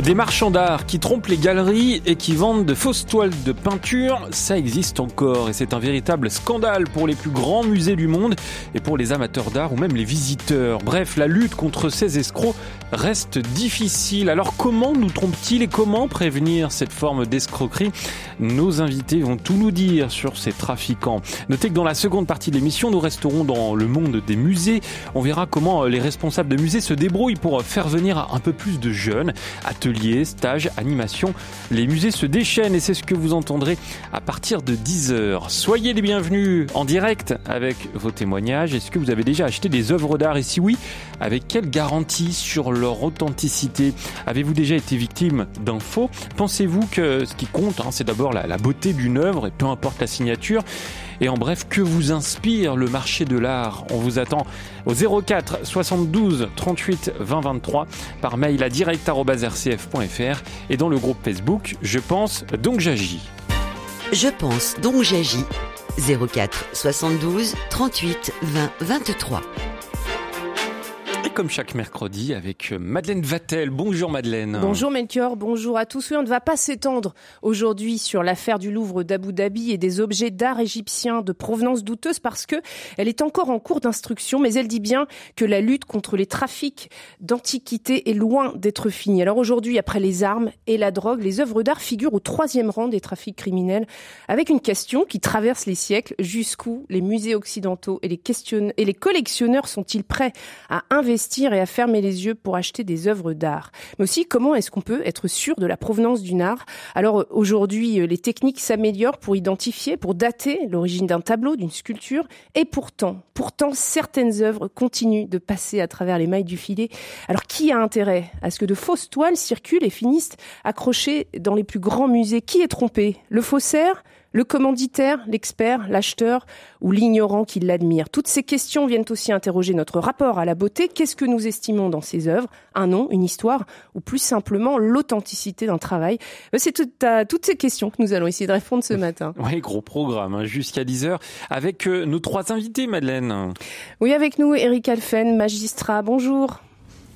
Des marchands d'art qui trompent les galeries et qui vendent de fausses toiles de peinture, ça existe encore et c'est un véritable scandale pour les plus grands musées du monde et pour les amateurs d'art ou même les visiteurs. Bref, la lutte contre ces escrocs reste difficile. Alors comment nous trompe-t-il et comment prévenir cette forme d'escroquerie? Nos invités vont tout nous dire sur ces trafiquants. Notez que dans la seconde partie de l'émission, nous resterons dans le monde des musées. On verra comment les responsables de musées se débrouillent pour faire venir un peu plus de jeunes ateliers, stages, animations. Les musées se déchaînent et c'est ce que vous entendrez à partir de 10h. Soyez les bienvenus en direct avec vos témoignages. Est-ce que vous avez déjà acheté des œuvres d'art? Et si oui, avec quelle garantie sur leur authenticité? Avez-vous déjà été victime d'un faux Pensez-vous que ce qui compte, hein, c'est d'abord la, la beauté d'une œuvre et peu importe la signature? Et en bref, que vous inspire le marché de l'art? On vous attend au 04 72 38 20 23 par mail à direct.rcf.fr et dans le groupe Facebook Je pense donc j'agis. Je pense donc j'agis. 04 72 38 20 23 comme chaque mercredi avec Madeleine Vatel. Bonjour Madeleine. Bonjour Melchior, bonjour à tous. On ne va pas s'étendre aujourd'hui sur l'affaire du Louvre d'Abu Dhabi et des objets d'art égyptiens de provenance douteuse parce que elle est encore en cours d'instruction, mais elle dit bien que la lutte contre les trafics d'antiquités est loin d'être finie. Alors aujourd'hui, après les armes et la drogue, les œuvres d'art figurent au troisième rang des trafics criminels avec une question qui traverse les siècles. Jusqu'où les musées occidentaux et les collectionneurs sont-ils prêts à investir et à fermer les yeux pour acheter des œuvres d'art. Mais aussi, comment est-ce qu'on peut être sûr de la provenance d'une art? Alors aujourd'hui, euh, les techniques s'améliorent pour identifier, pour dater l'origine d'un tableau, d'une sculpture. Et pourtant, pourtant, certaines œuvres continuent de passer à travers les mailles du filet. Alors qui a intérêt à ce que de fausses toiles circulent et finissent accrochées dans les plus grands musées? Qui est trompé? Le faussaire? Le commanditaire, l'expert, l'acheteur ou l'ignorant qui l'admire. Toutes ces questions viennent aussi interroger notre rapport à la beauté. Qu'est-ce que nous estimons dans ces œuvres? Un nom, une histoire ou plus simplement l'authenticité d'un travail? Euh, C'est toutes ces questions que nous allons essayer de répondre ce matin. Oui, gros programme, hein, jusqu'à 10h avec euh, nos trois invités, Madeleine. Oui, avec nous, Eric Alphen, magistrat. Bonjour.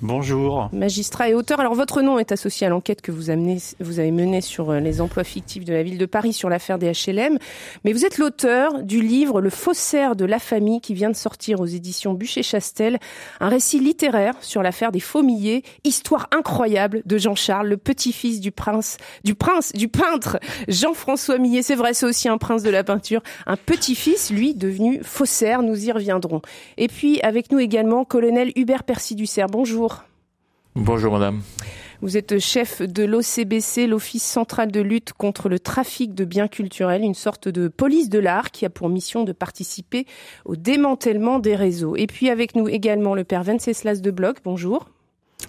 Bonjour. Magistrat et auteur. Alors votre nom est associé à l'enquête que vous, avez menée sur euh, les emplois fictifs de la ville de Paris sur l'affaire des HLM. Mais vous êtes l'auteur du livre Le faussaire de la famille qui vient de sortir aux éditions Bûcher-Chastel. Un récit littéraire sur l'affaire des faux millets. Histoire incroyable de Jean-Charles, le petit-fils du prince, du prince, du peintre Jean-François Millet. C'est vrai, c'est aussi un prince de la peinture. Un petit-fils, lui, devenu faussaire. Nous y reviendrons. Et puis avec nous également, colonel Hubert Percy-Dussert. Bonjour. Bonjour madame. Vous êtes chef de l'OCBC, l'Office central de lutte contre le trafic de biens culturels, une sorte de police de l'art qui a pour mission de participer au démantèlement des réseaux. Et puis avec nous également le père Venceslas de Bloch. Bonjour.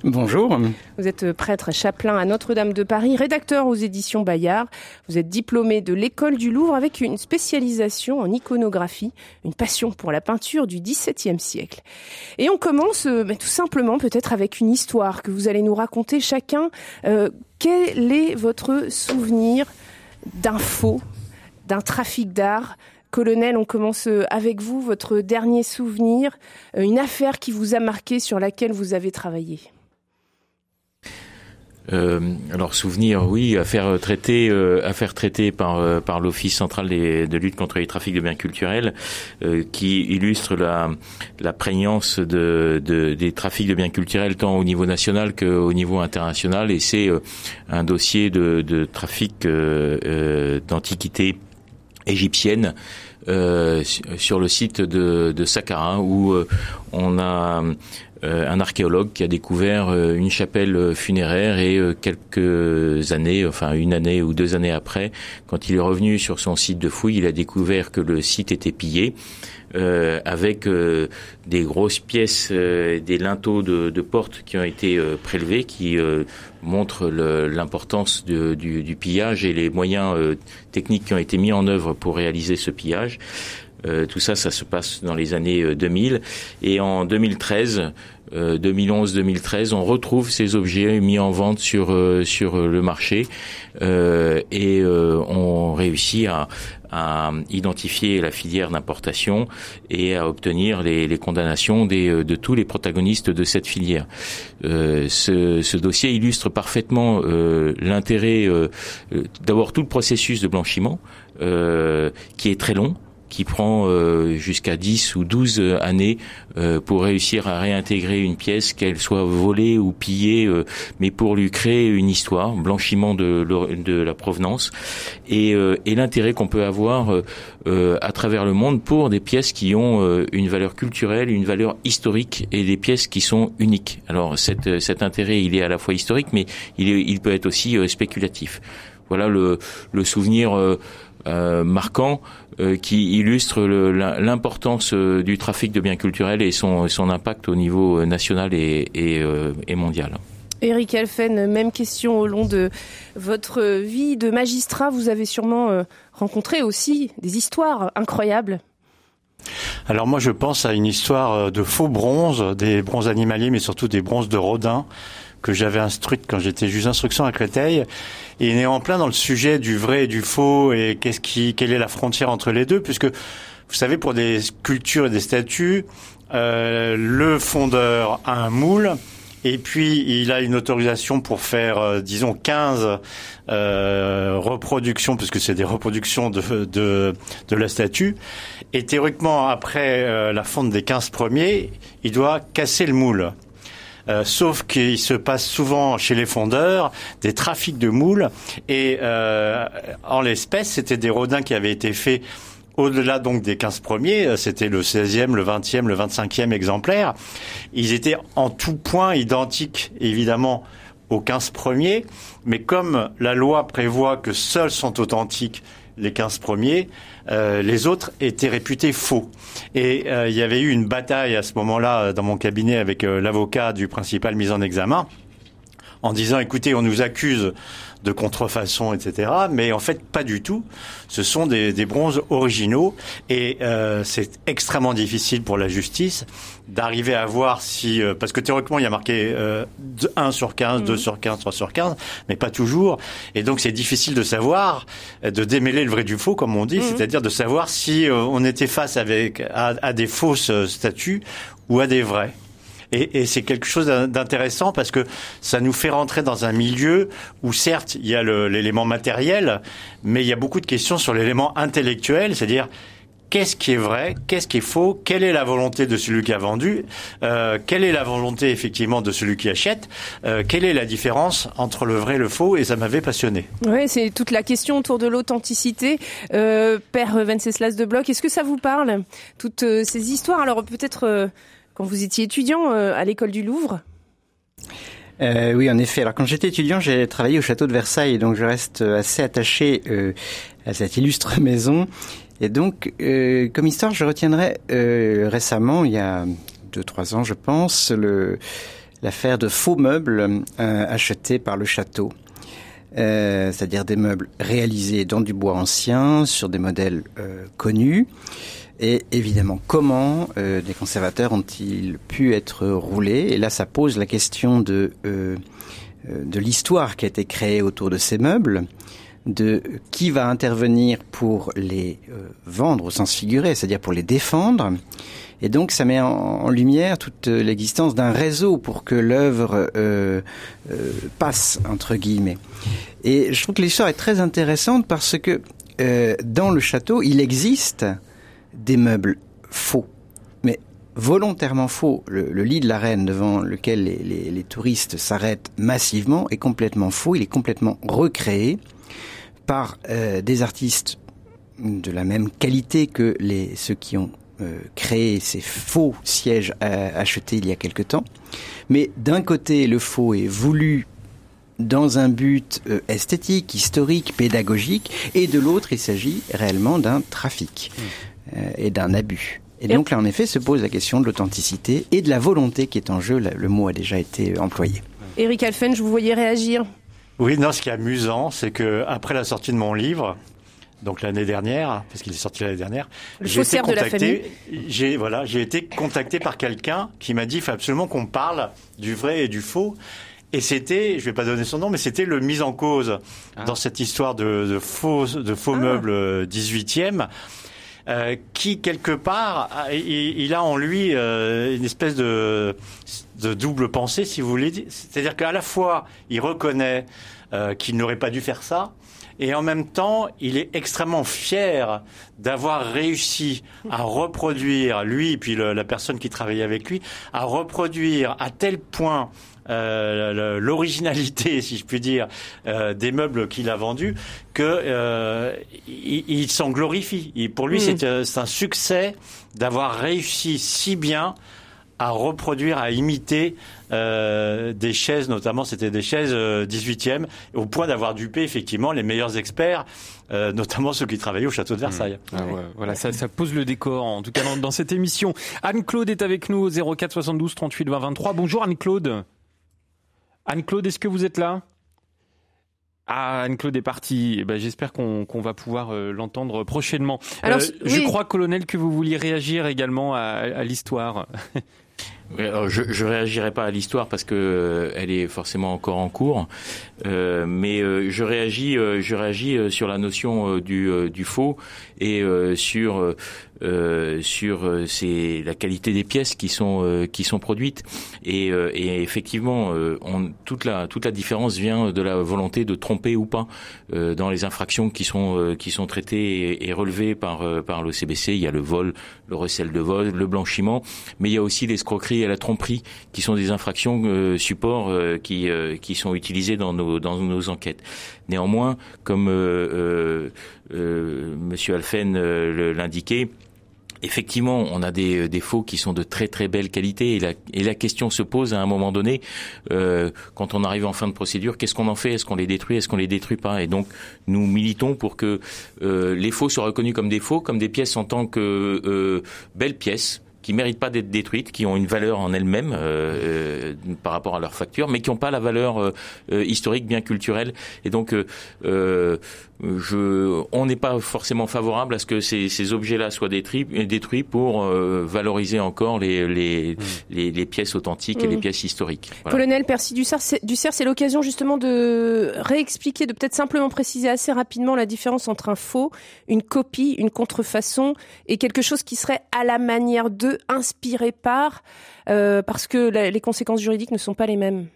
Bonjour. Vous êtes prêtre chapelain à Notre-Dame de Paris, rédacteur aux éditions Bayard. Vous êtes diplômé de l'école du Louvre avec une spécialisation en iconographie, une passion pour la peinture du XVIIe siècle. Et on commence euh, tout simplement peut-être avec une histoire que vous allez nous raconter chacun. Euh, quel est votre souvenir d'un faux, d'un trafic d'art? Colonel, on commence euh, avec vous, votre dernier souvenir, une affaire qui vous a marqué sur laquelle vous avez travaillé. Euh, alors souvenir, oui, affaire traitée, euh, affaire traitée par euh, par l'Office central de lutte contre les trafics de biens culturels, euh, qui illustre la la prégnance de, de, des trafics de biens culturels tant au niveau national qu'au niveau international, et c'est un dossier de, de trafic d'antiquités égyptiennes. sur le site de, de où on a euh, un archéologue qui a découvert euh, une chapelle funéraire et euh, quelques années, enfin une année ou deux années après, quand il est revenu sur son site de fouille, il a découvert que le site était pillé. Euh, avec des grosses pièces, des linteaux de, de portes qui ont été prélevés, qui montrent l'importance du, du, pillage et les moyens techniques qui ont été mis en œuvre pour réaliser ce pillage. Tout ça, ça se passe dans les années 2000. Et en 2013, 2011-2013, on retrouve ces objets mis en vente sur sur le marché et on réussit à, identifier la filière d'importation et à obtenir les, condamnations des, euh, de tous les protagonistes de cette filière. Euh, ce, dossier illustre parfaitement euh, l'intérêt, euh, d'abord tout le processus de blanchiment, qui est très long, qui prend euh, jusqu'à 10 ou 12 années euh, pour réussir à réintégrer une pièce, qu'elle soit volée ou pillée, euh, mais pour lui créer une histoire, blanchiment de, de la provenance, et, et l'intérêt qu'on peut avoir à travers le monde pour des pièces qui ont une valeur culturelle, une valeur historique, et des pièces qui sont uniques. Alors cet, cet intérêt, il est à la fois historique, mais il, est, il peut être aussi spéculatif. Voilà le, le souvenir euh, marquant euh, qui illustre l'importance euh, du trafic de biens culturels et son, son impact au niveau national et, et, mondial. Eric Elfen, même question au long de votre vie de magistrat. Vous avez sûrement rencontré aussi des histoires incroyables. Alors moi je pense à une histoire de faux bronzes, des bronzes animaliers mais surtout des bronzes de Rodin que j'avais instruite quand j'étais juge d'instruction à Créteil. Et il est en plein dans le sujet du vrai et du faux et qu'est-ce qui, quelle est la frontière entre les deux, puisque vous savez, pour des sculptures et des statues, euh, le fondeur a un moule. Et puis il a une autorisation pour faire, euh, disons, 15 euh, reproductions, puisque c'est des reproductions de, de, de, la statue. Et théoriquement, après euh, la fonte des 15 premiers, il doit casser le moule. Euh, sauf qu'il se passe souvent chez les fondeurs des trafics de moules et euh, en l'espèce, c'était des rodins qui avaient été faits au-delà donc des 15 premiers, euh, c'était le 16e, le 20e, le 25e exemplaire. Ils étaient en tout point identiques, évidemment, aux 15 premiers, mais comme la loi prévoit que seuls sont authentiques les 15 premiers, euh, les autres étaient réputés faux. Et euh, il y avait eu une bataille à ce moment-là euh, dans mon cabinet avec l'avocat du principal mis en examen en disant écoutez, on nous accuse de contrefaçon, etc. Mais en fait, pas du tout. Ce sont des, des bronzes originaux et euh, c'est extrêmement difficile pour la justice d'arriver à voir si... Euh, parce que théoriquement, il y a marqué euh, 1 sur 15, 2 mmh. sur 15, 3 sur 15, mais pas toujours. Et donc, c'est difficile de savoir, euh, de démêler le vrai du faux, comme on dit, mmh. c'est-à-dire de savoir si euh, on était face avec à, à des fausses statues ou à des vrais. Et, et c'est quelque chose d'intéressant parce que ça nous fait rentrer dans un milieu où certes il y a l'élément matériel, mais il y a beaucoup de questions sur l'élément intellectuel, c'est-à-dire qu'est-ce qui est vrai, qu'est-ce qui est faux, quelle est la volonté de celui qui a vendu, euh, quelle est la volonté effectivement de celui qui achète, euh, quelle est la différence entre le vrai et le faux, et ça m'avait passionné. Oui, c'est toute la question autour de l'authenticité. Euh, Père Venceslas de Bloch, est-ce que ça vous parle, toutes euh, ces histoires? Alors peut-être euh, quand vous étiez étudiant euh, à l'école du Louvre euh, oui, en effet. Alors, quand j'étais étudiant, j'ai travaillé au château de Versailles, donc je reste assez attaché euh, à cette illustre maison. Et donc, euh, comme histoire, je retiendrai euh, récemment, il y a deux, trois ans, je pense, l'affaire de faux meubles euh, achetés par le château. c'est-à-dire des meubles réalisés dans du bois ancien, sur des modèles connus, et évidemment, comment euh, des conservateurs ont-ils pu être roulés? Et là, ça pose la question de, euh, euh, de l'histoire qui a été créée autour de ces meubles, de qui va intervenir pour les euh, vendre au sens figuré, c'est-à-dire pour les défendre. Et donc, ça met en, en lumière toute l'existence d'un réseau pour que l'œuvre euh, euh, passe, entre guillemets. Et je trouve que l'histoire est très intéressante parce que dans le château, il existe des meubles faux, mais volontairement faux. Le, lit de la reine devant lequel les, touristes s'arrêtent massivement est complètement faux. Il est complètement recréé par euh, des artistes de la même qualité que ceux qui ont euh, créé ces faux sièges euh, achetés il y a quelque temps. Mais d'un côté, le faux est voulu dans un but esthétique, historique, pédagogique, et de l'autre, il s'agit réellement d'un trafic. Mmh. Euh, et d'un abus. Et donc là, en effet, se pose la question de l'authenticité et de la volonté qui est en jeu. Le mot a déjà été employé. Éric Alphen, je vous voyais réagir. Oui, non, ce qui est amusant, c'est que après la sortie de mon livre, donc l'année dernière, parce qu'il est sorti l'année dernière. J'ai été contacté. J'ai voilà, j'ai été contacté par quelqu'un qui m'a dit, il faut absolument qu'on parle du vrai et du faux. Et c'était, je vais pas donner son nom, mais c'était le mis en cause dans cette histoire de, de faux, de faux Ah. meubles euh, 18e. Euh, qui quelque part, il a en lui euh, une espèce de, de double pensée, si vous voulez. C'est-à-dire qu'à la fois, il reconnaît euh, qu'il n'aurait pas dû faire ça, et en même temps, il est extrêmement fier d'avoir réussi à reproduire, lui et puis le- la personne qui travaillait avec lui, à reproduire à tel point euh, l'originalité, si je puis dire, euh, des meubles qu'il a vendus, que euh, il, il s'en glorifie. Et pour lui, Mm. c'est euh, c'est un succès d'avoir réussi si bien à reproduire, à imiter euh, des chaises, notamment c'était des chaises euh, 18e, au point d'avoir dupé effectivement les meilleurs experts, euh, notamment ceux qui travaillaient au château de Versailles. Ah ouais, voilà, ça, ça pose le décor, en tout cas dans, dans cette émission. Anne-Claude est avec nous au 04 72 38 20 23. Bonjour Anne-Claude. Anne-Claude, est-ce que vous êtes là? Ah, Anne-Claude est partie. Eh ben, J'espère qu'on va pouvoir euh, l'entendre prochainement. Alors, Euh, Je crois, colonel, que vous vouliez réagir également à, à l'histoire. Alors je, je réagirai pas à l'histoire parce que euh, elle est forcément encore en cours, Euh, mais euh, je réagis, je réagis sur la notion du, du faux et sur euh, sur euh, c'est la qualité des pièces qui sont euh, qui sont produites et, euh, et effectivement euh, on, toute la toute la différence vient de la volonté de tromper ou pas euh, dans les infractions qui sont qui sont traitées et, relevées par par le CBC. Il y a le vol, le recel de vol, le blanchiment, mais il y a aussi l'escroquerie et la tromperie qui sont des infractions supports euh, qui qui sont utilisées dans nos dans nos enquêtes. Néanmoins, comme Monsieur Alphen l'indiquait. Effectivement, on a des, des faux qui sont de très très belle qualité et la, question se pose à un moment donné, euh, quand on arrive en fin de procédure, qu'est-ce qu'on en fait? Est-ce qu'on les détruit? Est-ce qu'on les détruit pas? Et donc, nous militons pour que euh, les faux soient reconnus comme des faux, comme des pièces en tant que euh, belles pièces qui méritent pas d'être détruites, qui ont une valeur en elles-mêmes euh, euh, par rapport à leur facture, mais qui n'ont pas la valeur euh, euh, historique, bien culturelle. Et donc, je, on n'est pas forcément favorable à ce que ces, ces objets-là soient détruits, détruits pour euh, valoriser encore les, les, les, les pièces authentiques et les Mm. pièces historiques. Voilà. Colonel Percy Dussert, c'est l'occasion justement de réexpliquer, de peut-être simplement préciser assez rapidement la différence entre un faux, une copie, une contrefaçon et quelque chose qui serait à la manière de, inspiré par, euh, parce que la- les conséquences juridiques ne sont pas les mêmes.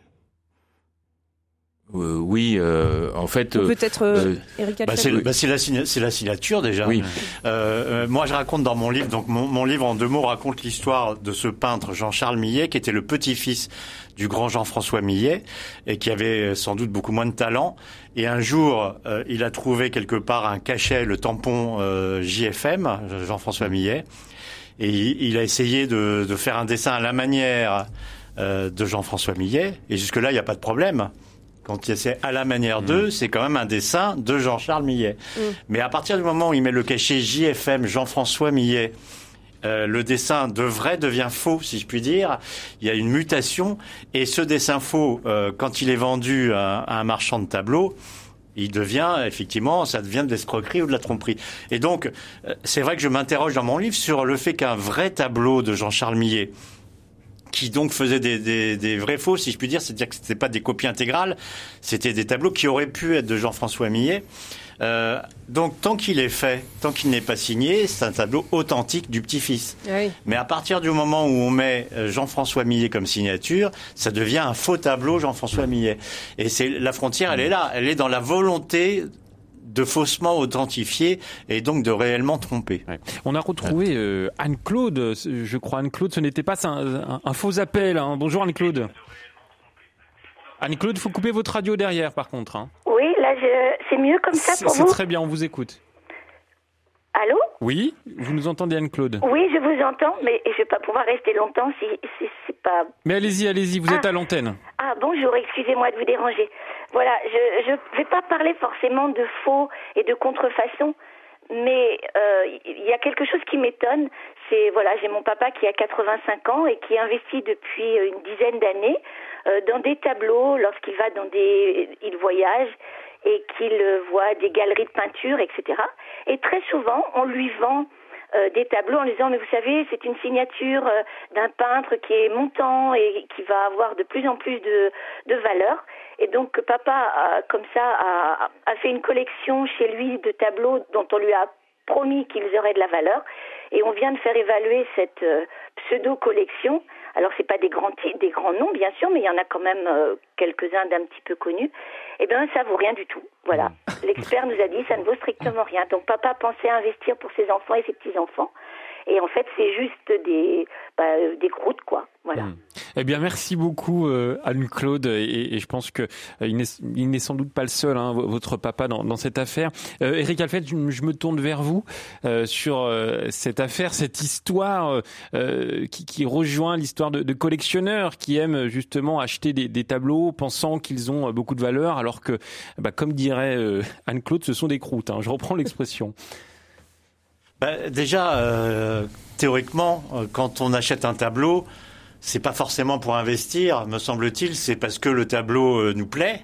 Euh, oui, euh, en fait, euh, Peut-être Eric Bah, c'est bah, c'est la, signa- la signature déjà. oui. Euh, euh, moi, je raconte dans mon livre, donc mon, mon livre en deux mots raconte l'histoire de ce peintre Jean-Charles Millet, qui était le petit-fils du grand Jean-François Millet et qui avait sans doute beaucoup moins de talent. Et un jour, euh, il a trouvé quelque part un cachet, le tampon euh, JFM, Jean-François Millet, et il, il a essayé de, de faire un dessin à la manière euh, de Jean-François Millet. Et jusque-là, il n'y a pas de problème. Quand il- c'est à la manière d'eux, c'est quand même un dessin de Jean-Charles Millet. Mais à partir du moment où il met le cachet JFM Jean-François Millet, euh, le dessin de vrai devient faux, si je puis dire. Il y a une mutation. Et ce dessin faux, euh, quand il est vendu à, à un marchand de tableaux, il devient effectivement, ça devient de l'escroquerie ou de la tromperie. Et donc, euh, c'est vrai que je m'interroge dans mon livre sur le fait qu'un vrai tableau de Jean-Charles Millet, qui donc faisait des, des, des vrais faux, si je puis dire, c'est-à-dire que c'était pas des copies intégrales, c'était des tableaux qui auraient pu être de Jean-François Millet. Euh, donc tant qu'il est fait, tant qu'il n'est pas signé, c'est un tableau authentique du petit-fils. Oui. Mais à partir du moment où on met euh, Jean-François Millet comme signature, ça devient un faux tableau Jean-François Millet. Et c'est la frontière, elle est là, elle est dans la volonté de faussement authentifier et donc de réellement tromper. Ouais. On a retrouvé euh, Anne-Claude, je crois Anne-Claude, ce n'était pas un, un- un faux appel. hein. Bonjour Anne-Claude. Anne-Claude, il faut couper votre radio derrière par contre. hein. Je... c'est mieux comme ça C'est pour c'est vous très bien, on vous écoute. Allô? Oui, vous nous entendez Anne-Claude? Oui, je vous entends, mais je vais pas pouvoir rester longtemps si, si c'est pas... Mais allez-y, allez-y, vous êtes Ah. à l'antenne. Ah, bonjour, excusez-moi de vous déranger. Voilà, je ne vais pas parler forcément de faux et de contrefaçon, mais euh, il y a quelque chose qui m'étonne. C'est, voilà, j'ai mon papa qui a 85 ans et qui investit depuis une dizaine d'années euh, dans des tableaux lorsqu'il va dans des... Il voyage et qu'il voit des galeries de peinture, etc. Et très souvent, on lui vend euh, des tableaux en lui disant mais vous savez c'est une signature euh, d'un peintre qui est montant et qui va avoir de plus en plus de, de valeur. Et donc papa a, comme ça a, a fait une collection chez lui de tableaux dont on lui a promis qu'ils auraient de la valeur. Et on vient de faire évaluer cette euh, pseudo collection alors c'est pas des grands des grands noms bien sûr, mais il y en a quand même euh, quelques-uns d'un petit peu connus. Eh bien, ça vaut rien du tout. Voilà. Mm. L'expert nous a dit ça ne vaut strictement rien. Donc papa pensait investir pour ses enfants et ses petits enfants. Et en fait, c'est juste des, bah, des croûtes, quoi. Voilà. Hmm. Eh bien, merci beaucoup, euh, Anne-Claude. Et, je pense que euh, n'est sans doute pas le seul, hein, votre papa, dans, cette affaire. Euh, Eric Alfred, je, me tourne vers vous euh, sur cette affaire, cette histoire qui, rejoint l'histoire de, collectionneurs qui aiment justement acheter des, des tableaux pensant qu'ils ont beaucoup de valeur, alors que, bah, comme dirait Anne-Claude, ce sont des croûtes. Hein. Je reprends l'expression. Bah, déjà, euh, théoriquement, euh, quand on achète un tableau, c'est pas forcément pour investir, me semble-t-il, c'est parce que le tableau euh, nous plaît,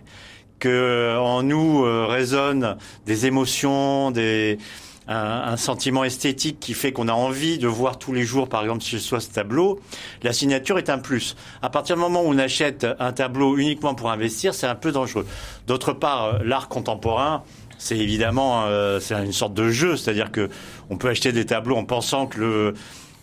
que en nous résonnent des émotions, des un, sentiment esthétique qui fait qu'on a envie de voir tous les jours, par exemple, chez soi ce tableau, la signature est un plus. À partir du moment où on achète un tableau uniquement pour investir, c'est un peu dangereux. D'autre part, l'art contemporain, c'est évidemment euh, c'est une sorte de jeu, c'est-à-dire que on peut acheter des tableaux en pensant que le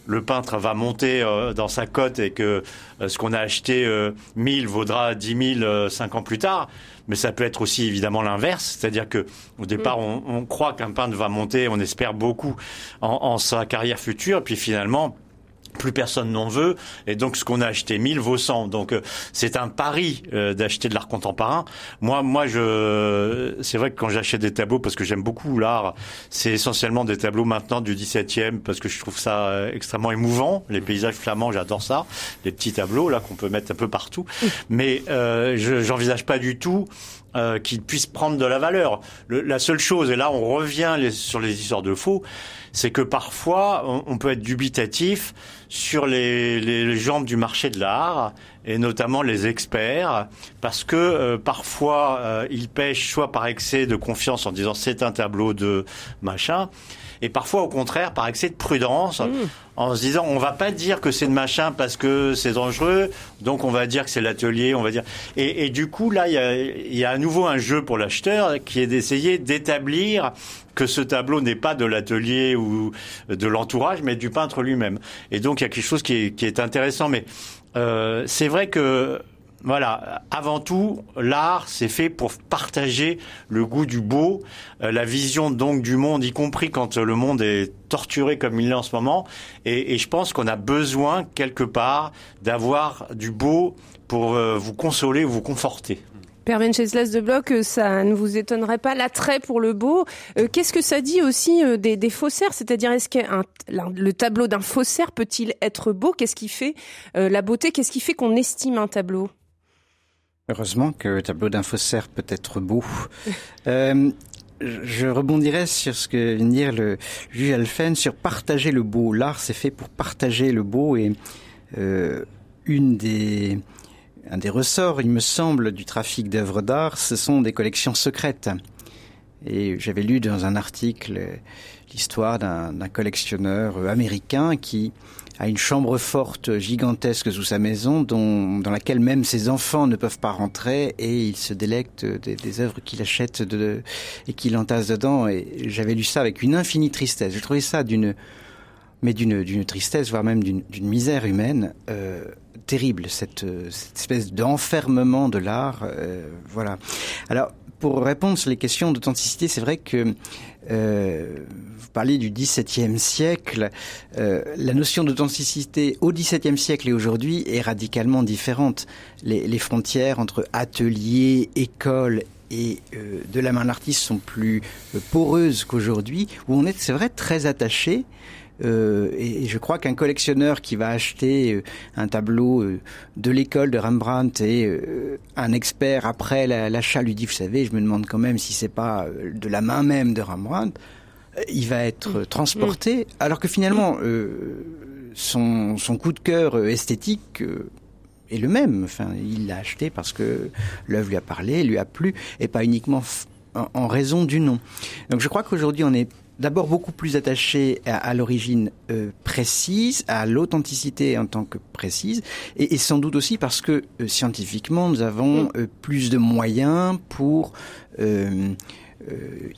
le peintre va monter euh, dans sa cote et que euh, ce qu'on a acheté 1000 vaudra 10 000 cinq ans plus tard. Mais ça peut être aussi évidemment l'inverse, c'est-à-dire que au départ mm. on, on croit qu'un peintre va monter, on espère beaucoup en, en sa carrière future, puis finalement plus personne n'en veut, et donc ce qu'on a acheté 1000 vaut 100. Donc euh, c'est un pari euh, d'acheter de l'art contemporain. Moi, moi, je, c'est vrai que quand j'achète des tableaux, parce que j'aime beaucoup l'art, c'est essentiellement des tableaux maintenant du 17e, parce que je trouve ça euh, extrêmement émouvant. Les paysages flamands, j'adore ça. Les petits tableaux là qu'on peut mettre un peu partout. Mais je j'envisage pas du tout euh, qu'ils puissent prendre de la valeur. la seule chose, et là on revient sur les histoires de faux, c'est que parfois on, peut être dubitatif sur les, les, jambes du marché de l'art et notamment les experts, parce que euh, parfois euh, ils pêchent soit par excès de confiance en disant c'est un tableau de machin, et parfois au contraire par excès de prudence mmh. en se disant on va pas dire que c'est de machin parce que c'est dangereux, donc on va dire que c'est l'atelier, on va dire. Et, et, du coup là il y a, y a à nouveau un jeu pour l'acheteur qui est d'essayer d'établir que ce tableau n'est pas de l'atelier ou de l'entourage, mais du peintre lui-même. Et donc il y a quelque chose qui est, qui est intéressant, mais euh, c'est vrai que voilà, avant tout, l'art, c'est fait pour partager le goût du beau, euh, la vision donc du monde, y compris quand le monde est torturé comme il est en ce moment. Et, je pense qu'on a besoin quelque part d'avoir du beau pour euh, vous consoler, vous conforter. Père Venceslas de Bloch, euh, ça ne vous étonnerait pas l'attrait pour le beau. Qu'est-ce que ça dit aussi des, des faussaires? C'est-à-dire, est-ce que le tableau d'un faussaire peut-il être beau? Qu'est-ce qui fait la beauté? Qu'est-ce qui fait qu'on estime un tableau? Heureusement que le tableau d'un faussaire peut être beau. euh, je rebondirais sur ce que vient de dire le juge Alphen sur partager le beau. L'art, c'est fait pour partager le beau et euh, une des, un des ressorts, il me semble, du trafic d'œuvres d'art, ce sont des collections secrètes. Et j'avais lu dans un article l'histoire d'un collectionneur américain qui a une chambre forte gigantesque sous sa maison dans laquelle même ses enfants ne peuvent pas rentrer et il se délecte des, œuvres qu'il achète de, et qu'il entasse dedans. Et j'avais lu ça avec une infinie tristesse. J'ai trouvé ça d'une mais d'une tristesse, voire même d'une misère humaine euh, terrible, cette, cette espèce d'enfermement de l'art. Euh, voilà. Alors, pour répondre sur les questions d'authenticité, c'est vrai que euh, vous parlez du XVIIe siècle. Euh, la notion d'authenticité au XVIIe siècle et aujourd'hui est radicalement différente. Les, frontières entre atelier, école et euh, de la main d'artiste sont plus euh, poreuses qu'aujourd'hui, où on est, c'est vrai, très attaché euh, et, je crois qu'un collectionneur qui va acheter euh, un tableau euh, de l'école de Rembrandt et un expert après l'achat lui dit, vous savez, je me demande quand même si c'est pas de la main même de Rembrandt, il va être mm. transporté, mm. alors que finalement son, son coup de cœur esthétique est le même. Enfin, il l'a acheté parce que l'œuvre lui a parlé, lui a plu, et pas uniquement en, raison du nom. Donc je crois qu'aujourd'hui on est d'abord beaucoup plus attaché à, l'origine euh, précise, à l'authenticité en tant que précise, et, sans doute aussi parce que scientifiquement nous avons mm. plus de moyens pour euh,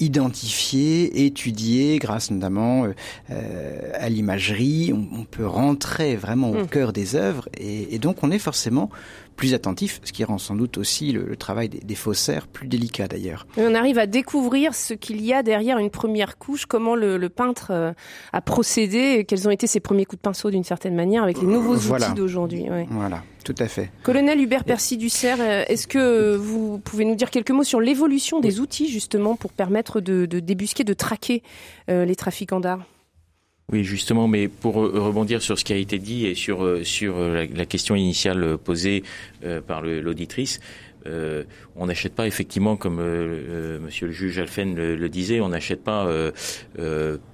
identifier, étudier, grâce notamment euh, à l'imagerie. On, peut rentrer vraiment au mm. cœur des œuvres et, et, donc on est forcément plus attentif, ce qui rend sans doute aussi le, travail des, faussaires plus délicat d'ailleurs. On arrive à découvrir ce qu'il y a derrière une première couche, comment le, peintre euh, a procédé, quels ont été ses premiers coups de pinceau d'une certaine manière avec les nouveaux outils d'aujourd'hui. Voilà, tout à fait. Colonel Hubert Percy Dussert, euh, est-ce que vous pouvez nous dire quelques mots sur l'évolution des outils justement pour permettre de, débusquer, de traquer euh, les trafiquants d'art? Oui, justement, mais pour rebondir sur ce qui a été dit et sur euh, sur euh, la, question initiale posée euh, par l'auditrice, euh, on n'achète pas effectivement, comme Monsieur le juge Alphen le, disait, on n'achète pas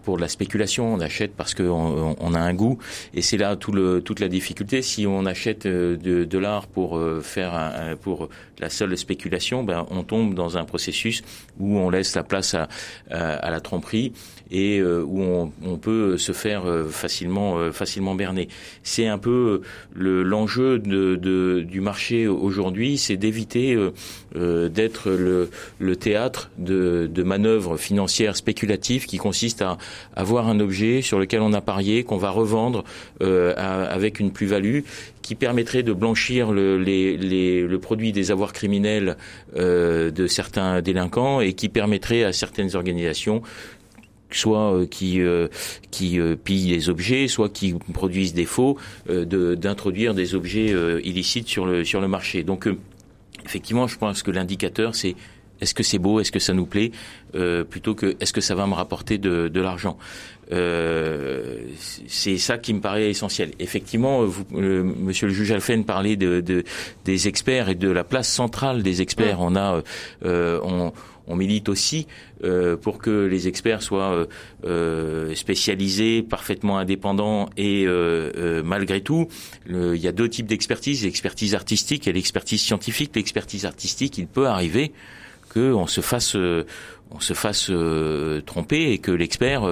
pour la spéculation, on achète parce qu'on on a un goût, et c'est là tout le, toute la difficulté. Si on achète de, de l'art pour faire un, pour la seule spéculation, ben on tombe dans un processus où on laisse la place à, à la tromperie et euh, où on, on, peut se faire euh, facilement euh, facilement berner. C'est un peu l'enjeu de, de, du marché aujourd'hui, c'est d'éviter d'être le, théâtre de, manœuvres financières spéculatives qui consistent à avoir un objet sur lequel on a parié qu'on va revendre avec une plus-value qui permettrait de blanchir le, produit des avoirs criminels de certains délinquants et qui permettrait à certaines organisations soit euh, qui euh, qui euh, pillent des objets, soit qui produisent des faux, d'introduire des objets illicites sur le sur le marché. Donc effectivement, je pense que l'indicateur c'est est-ce que c'est beau, est-ce que ça nous plaît, plutôt que est-ce que ça va me rapporter de, de l'argent. Euh, c'est ça qui me paraît essentiel. Effectivement, vous, Monsieur le juge Alphen parlait de, de, des experts et de la place centrale des experts. On a, euh, on, on milite aussi euh, pour que les experts soient euh, euh, spécialisés, parfaitement indépendants et malgré tout, il y a deux types d'expertise, l'expertise artistique et l'expertise scientifique. L'expertise artistique, il peut arriver qu'on se fasse on se fasse tromper et que l'expert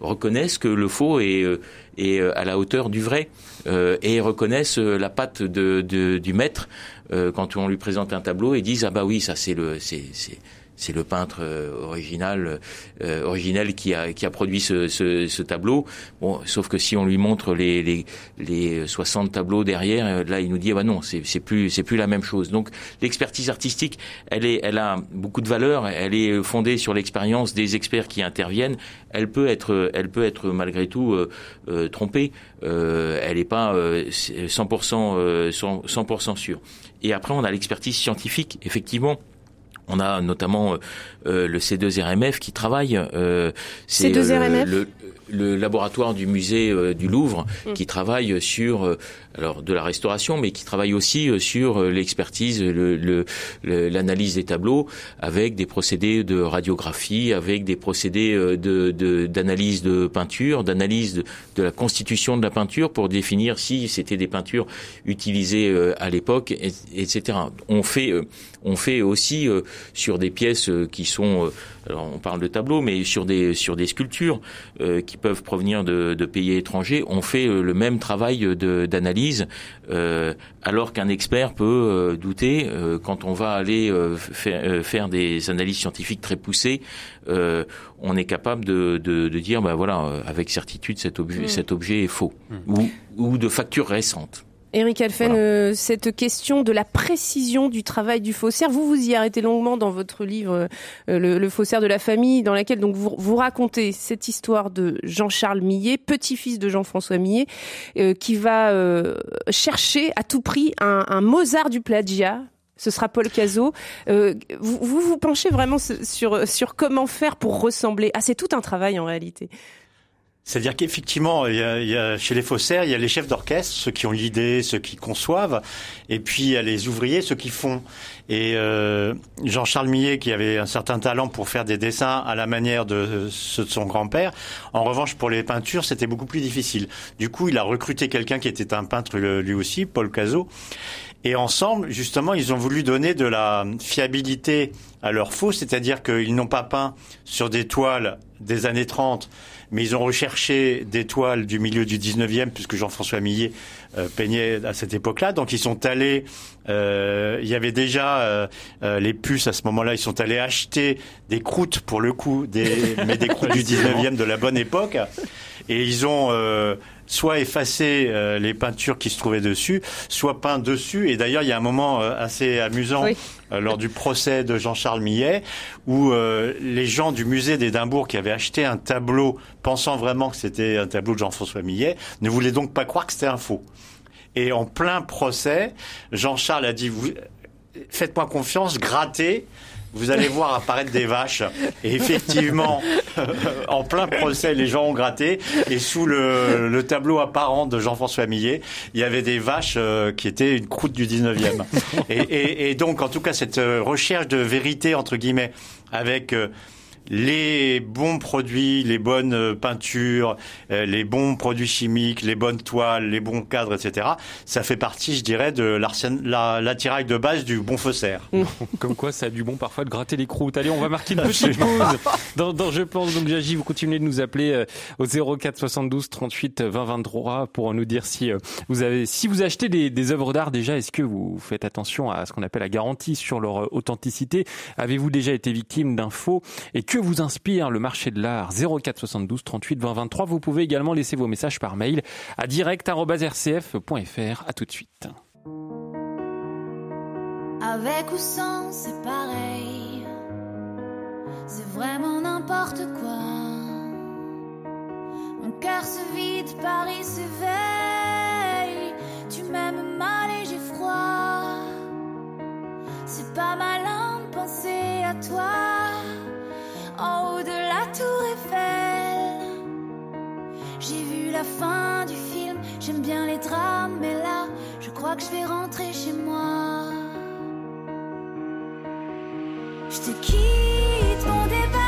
reconnaisse que le faux est, à la hauteur du vrai et reconnaisse la patte du maître quand on lui présente un tableau et dise ah bah oui ça c'est le c'est c'est le peintre euh, original, euh, originel qui a, qui a produit ce, ce, ce, tableau. Bon, sauf que si on lui montre les, les, les 60 tableaux derrière, euh, là, il nous dit ah bah non, c'est, c'est plus c'est plus la même chose. Donc l'expertise artistique, elle est, elle a beaucoup de valeur. Elle est fondée sur l'expérience des experts qui interviennent. Elle peut être, elle peut être malgré tout euh, trompée. elle n'est pas 100% 100% sûre. Et après, on a l'expertise scientifique, effectivement on a notamment euh, le C2RMF qui travaille. Euh, C2RMF le, le laboratoire du musée euh, du Louvre mm. qui travaille sur euh, alors de la restauration, mais qui travaille aussi euh, sur l'expertise, l'analyse le, des tableaux avec des procédés de radiographie, avec des procédés de d'analyse de, peinture, d'analyse de, de, la constitution de la peinture pour définir si c'était des peintures utilisées à l'époque, etc. On fait on fait aussi sur des pièces qui sont alors on parle de tableaux, mais sur des sur des sculptures qui qui peuvent provenir de, de, pays étrangers ont fait euh, le même travail d'analyse, euh, alors qu'un expert peut euh, douter euh, quand on va aller faire, faire, des analyses scientifiques très poussées. on est capable de, de, de dire, ben voilà, avec certitude, cet objet, mm. cet objet est faux mm. ou, ou de factures récentes. Eric Alphen, euh, cette question de la précision du travail du faussaire, vous vous y arrêtez longuement dans votre livre euh, le, faussaire de la famille, dans laquelle donc vous, vous racontez cette histoire de Jean-Charles Millet, petit-fils de Jean-François Millet, euh, qui va chercher à tout prix un, un Mozart du plagiat ce sera Paul Cazot. vous, vous, vous penchez vraiment sur sur comment faire pour ressembler. Ah, c'est tout un travail en réalité. C'est-à-dire qu'effectivement, il, y, a, chez les faussaires, il y a les chefs d'orchestre, ceux qui ont l'idée, ceux qui conçoivent, et puis il y a les ouvriers, ceux qui font. Et euh, Jean-Charles Millet, qui avait un certain talent pour faire des dessins à la manière de ceux de son grand-père, en revanche pour les peintures, c'était beaucoup plus difficile. Du coup, il a recruté quelqu'un qui était un peintre lui aussi, Paul Cazot. Et ensemble, justement, ils ont voulu donner de la fiabilité à leur faux, c'est-à-dire qu'ils n'ont pas peint sur des toiles des années 30, mais ils ont recherché des toiles du milieu du 19e, puisque Jean-François Millet euh, peignait à cette époque-là. Donc ils sont allés, euh, il y avait déjà euh, euh les puces à ce moment-là, ils sont allés acheter des croûtes pour le coup, des, mais des croûtes du 19e de la bonne époque. Et ils ont euh, soit effacé euh, les peintures qui se trouvaient dessus, soit peint dessus. Et d'ailleurs, il y a un moment assez amusant lors du procès de Jean-Charles Millet, où les gens du musée d'Édimbourg qui avaient acheté un tableau, pensant vraiment que c'était un tableau de Jean-François Millet, ne voulaient donc pas croire que c'était un faux. Et en plein procès, Jean-Charles a dit, faites-moi confiance, grattez vous allez voir apparaître des vaches. Et effectivement, en plein procès, les gens ont gratté. Et sous le, tableau apparent de Jean-François Millet, il y avait des vaches euh, qui étaient une croûte du 19e. Et, et, donc, en tout cas, cette euh, recherche de vérité, entre guillemets, avec... Euh, les bons produits, les bonnes euh, peintures, euh, les bons produits chimiques, les bonnes toiles, les bons cadres, etc. Ça fait partie, je dirais, de l'attirail de base du bon faussaire. Comme quoi, ça a du bon parfois de gratter les croûtes. Allez, on va marquer une petite pause. Dans, dans, Je pense donc j'agis, vous continuez de nous appeler euh, au 04 72 38 20 23 pour nous dire si vous avez, si vous achetez des, des œuvres d'art déjà, est-ce que vous faites attention à ce qu'on appelle la garantie sur leur authenticité? Avez-vous déjà été victime d'un faux et que vous inspire le marché de l'art? 04 72 38 20 23. Vous pouvez également laisser vos messages par mail à direct.rcf.fr. À tout de suite. Avec ou sans, c'est pareil. C'est vraiment n'importe quoi. Mon cœur se vide, Paris s'éveille. Tu m'aimes mal et j'ai froid. C'est pas malin de penser à toi en haut de la tour Eiffel. J'ai vu la fin du film, j'aime bien les drames, mais là, je crois que je vais rentrer chez moi. Je te quitte mon débarras,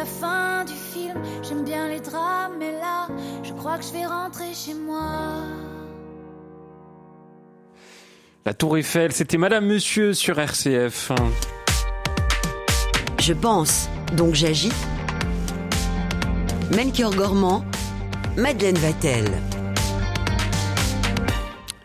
la fin du film. J'aime bien les drames, mais là, je crois que je vais rentrer chez moi. La Tour Eiffel, c'était Madame Monsieur sur RCF. Je pense, donc j'agis. Melchior Gormand, Madeleine Vatel.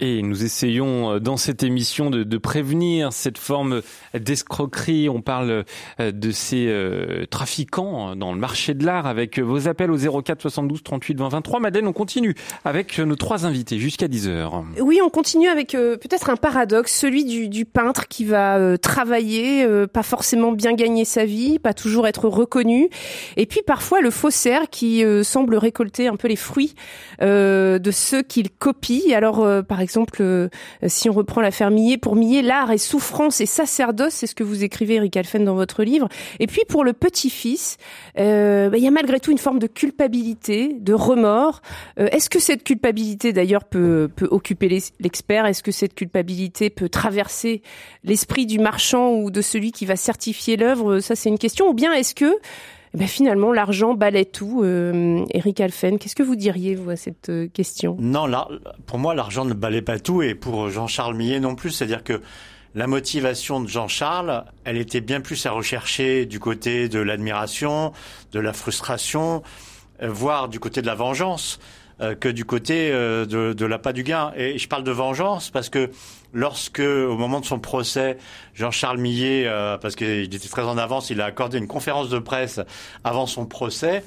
Et nous essayons euh, dans cette émission de, de prévenir cette forme d'escroquerie. On parle euh, de ces euh, trafiquants dans le marché de l'art avec vos appels au 04 72 38 20 23. Madeleine, on continue avec nos trois invités jusqu'à 10 heures. Oui, on continue avec peut-être un paradoxe, celui du, du peintre qui va travailler, pas forcément bien gagner sa vie, pas toujours être reconnu, et puis parfois le faussaire qui semble récolter un peu les fruits de ceux qu'il copie. Alors, par exemple, euh, si on reprend l'affaire Millet, pour Millet, l'art est souffrance et sacerdoce, c'est ce que vous écrivez, Eric Alphen, dans votre livre. Et puis pour le petit-fils, euh, bah, il y a malgré tout une forme de culpabilité, de remords. Euh, est-ce que cette culpabilité, d'ailleurs, peut, peut occuper l'expert? Est-ce que cette culpabilité peut traverser l'esprit du marchand ou de celui qui va certifier l'œuvre? Ça, c'est une question. Ou bien est-ce que ben finalement, l'argent balaie tout. Euh, Eric Alphen, qu'est-ce que vous diriez, vous, à cette euh, question? Non, là, pour moi, l'argent ne balaie pas tout, et pour Jean-Charles Millet non plus. C'est-à-dire que la motivation de Jean-Charles, elle était bien plus à rechercher du côté de l'admiration, de la frustration, euh, voire du côté de la vengeance. Euh, que du côté euh, de, de l'appât du gain. Et je parle de vengeance parce que lorsque, au moment de son procès, Jean-Charles Millet, euh, parce qu'il était très en avance, il a accordé une conférence de presse avant son procès.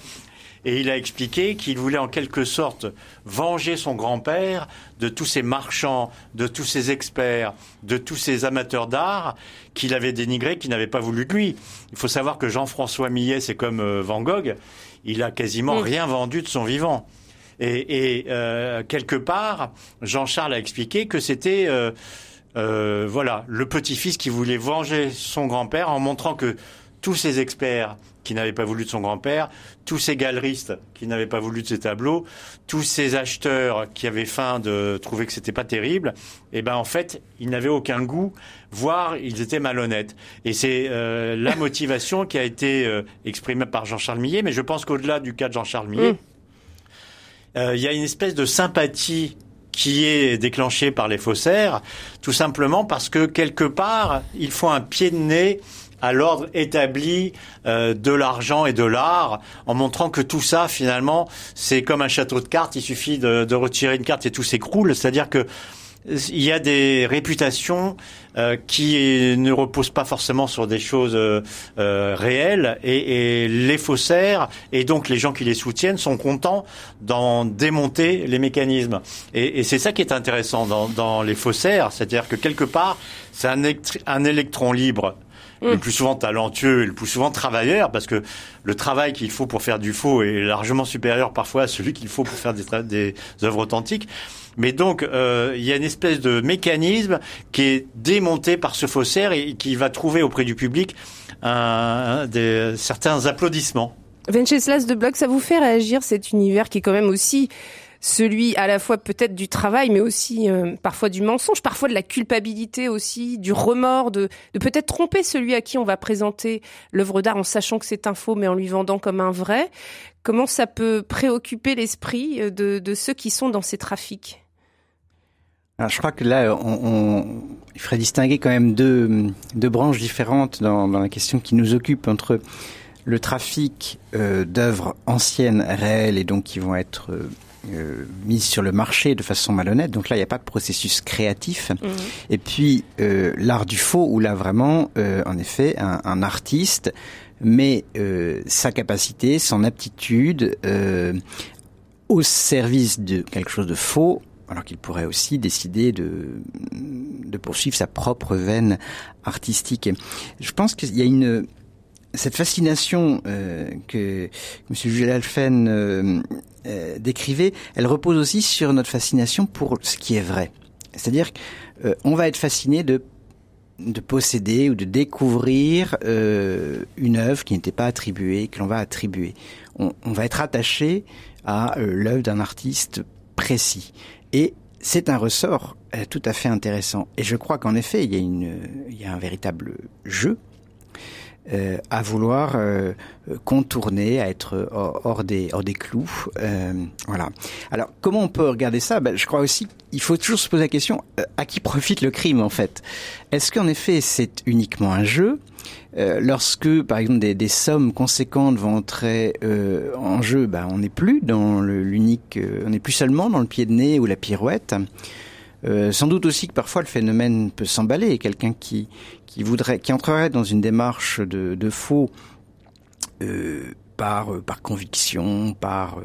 Et il a expliqué qu'il voulait en quelque sorte venger son grand-père de tous ces marchands, de tous ces experts, de tous ces amateurs d'art qu'il avait dénigrés, qui n'avaient pas voulu de lui. Il faut savoir que Jean-François Millet, c'est comme Van Gogh, il a quasiment rien vendu de son vivant. Et, et euh, quelque part, Jean-Charles a expliqué que c'était euh, euh, voilà le petit-fils qui voulait venger son grand-père en montrant que tous ces experts qui n'avaient pas voulu de son grand-père, tous ces galeristes qui n'avaient pas voulu de ses tableaux, tous ces acheteurs qui avaient faim de trouver que c'était pas terrible, eh ben en fait ils n'avaient aucun goût, voire ils étaient malhonnêtes. Et c'est euh, la motivation qui a été euh, exprimée par Jean-Charles Millet, mais je pense qu'au-delà du cas de Jean-Charles Millet, mmh. Euh, il y a une espèce de sympathie qui est déclenchée par les faussaires, tout simplement parce que quelque part, il faut un pied de nez à l'ordre établi euh, de l'argent et de l'art, en montrant que tout ça, finalement, c'est comme un château de cartes. Il suffit de, de retirer une carte et tout s'écroule. C'est-à-dire que il y a des réputations euh, qui ne reposent pas forcément sur des choses euh, euh, réelles. Et, les faussaires et donc les gens qui les soutiennent sont contents d'en démonter les mécanismes. Et, et c'est ça qui est intéressant dans, dans les faussaires, c'est-à-dire que quelque part c'est un, un électron libre le mm. plus souvent talentueux et le plus souvent travailleur, parce que le travail qu'il faut pour faire du faux est largement supérieur parfois à celui qu'il faut pour faire des, des œuvres authentiques. Mais donc, euh, il y a une espèce de mécanisme qui est démonté par ce faussaire et qui va trouver auprès du public un, des, certains applaudissements. Venceslas de Bloch, ça vous fait réagir cet univers qui est quand même aussi celui à la fois peut-être du travail, mais aussi euh, parfois du mensonge, parfois de la culpabilité aussi, du remords, de, peut-être tromper celui à qui on va présenter l'œuvre d'art en sachant que c'est un faux, mais en lui vendant comme un vrai. Comment ça peut préoccuper l'esprit euh, de, ceux qui sont dans ces trafics? Alors, je crois que là, il faudrait distinguer quand même deux, branches différentes dans, la question qui nous occupe entre le trafic euh, d'œuvres anciennes, réelles, et donc qui vont être euh, mises sur le marché de façon malhonnête. Donc là, il n'y a pas de processus créatif. Mmh. Et puis euh, l'art du faux, où là vraiment, euh, en effet, un, un artiste met sa capacité, son aptitude au service de quelque chose de faux alors qu'il pourrait aussi décider de, de poursuivre sa propre veine artistique. Je pense qu'il y a une cette fascination euh, que, M. Jules Alphen euh, euh, décrivait, elle repose aussi sur notre fascination pour ce qui est vrai. C'est-à-dire qu'on euh, va être fasciné de de posséder ou de découvrir euh, une œuvre qui n'était pas attribuée, que l'on va attribuer. On, on, va être attaché à euh, l'œuvre d'un artiste précis. Et c'est un ressort euh, tout à fait intéressant. Et je crois qu'en effet, il y, a une, il y a un véritable jeu euh, à vouloir euh, contourner, à être hors, des, hors des clous. Euh, voilà. Alors, comment on peut regarder ça? Ben, Je crois aussi qu'il faut toujours se poser la question à qui profite le crime en fait? Est-ce qu'en effet c'est uniquement un jeu? Lorsque, par exemple, des, des, sommes conséquentes vont entrer en jeu, ben, on n'est plus dans l'unique, on n'est plus seulement dans le pied de nez ou la pirouette. Euh, sans doute aussi que parfois le phénomène peut s'emballer. Quelqu'un qui, qui voudrait, qui entrerait dans une démarche de, de faux euh, par, euh, par conviction, par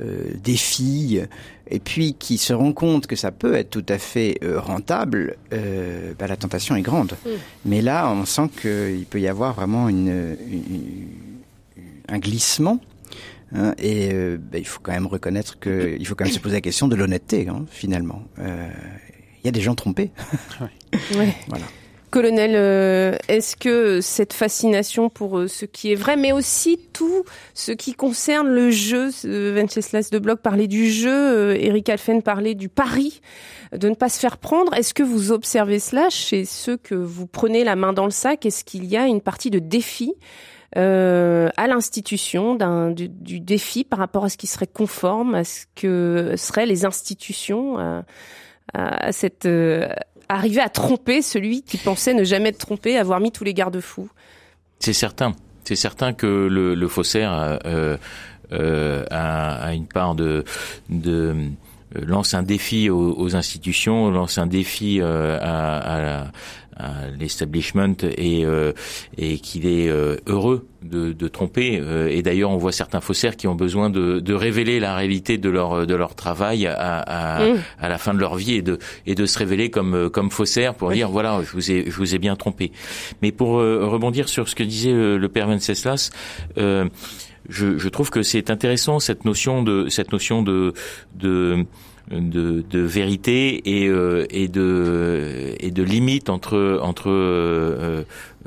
euh, défi, et puis qui se rend compte que ça peut être tout à fait rentable, bah, la tentation est grande. Mm. Mais là, on sent qu'il peut y avoir vraiment une, un glissement Hein, et euh, ben, il faut quand même reconnaître que il faut quand même se poser la question de l'honnêteté hein, finalement. Euh, il y a des gens trompés. ouais. voilà. Colonel, euh, est-ce que cette fascination pour ce qui est vrai, mais aussi tout ce qui concerne le jeu, Venceslas de Bloch parlait du jeu, Eric Alphen parlait du pari, de ne pas se faire prendre, est-ce que vous observez cela chez ceux que vous prenez la main dans le sac? Est-ce qu'il y a une partie de défi euh, à l'institution du, défi par rapport à ce qui serait conforme à ce que seraient les institutions à, cette euh, arriver à tromper celui qui pensait ne jamais être trompé, avoir mis tous les garde-fous. C'est certain. C'est certain que le, faussaire euh, euh, a, a, une part de, de lance un défi aux, institutions, lance un défi à, à, l'establishment et, euh, et qu'il est euh, heureux de, de tromper. Euh, et d'ailleurs, on voit certains faussaires qui ont besoin de, de révéler la réalité de leur de leur travail à, à, mm. à, la fin de leur vie et de et de se révéler comme comme faussaire pour dire voilà, je vous ai je vous ai bien trompé. Mais pour rebondir sur ce que disait le père Venceslas. Euh, je, je, trouve que c'est intéressant cette notion de cette notion de, de de, vérité et, euh, et de et de limite entre entre euh,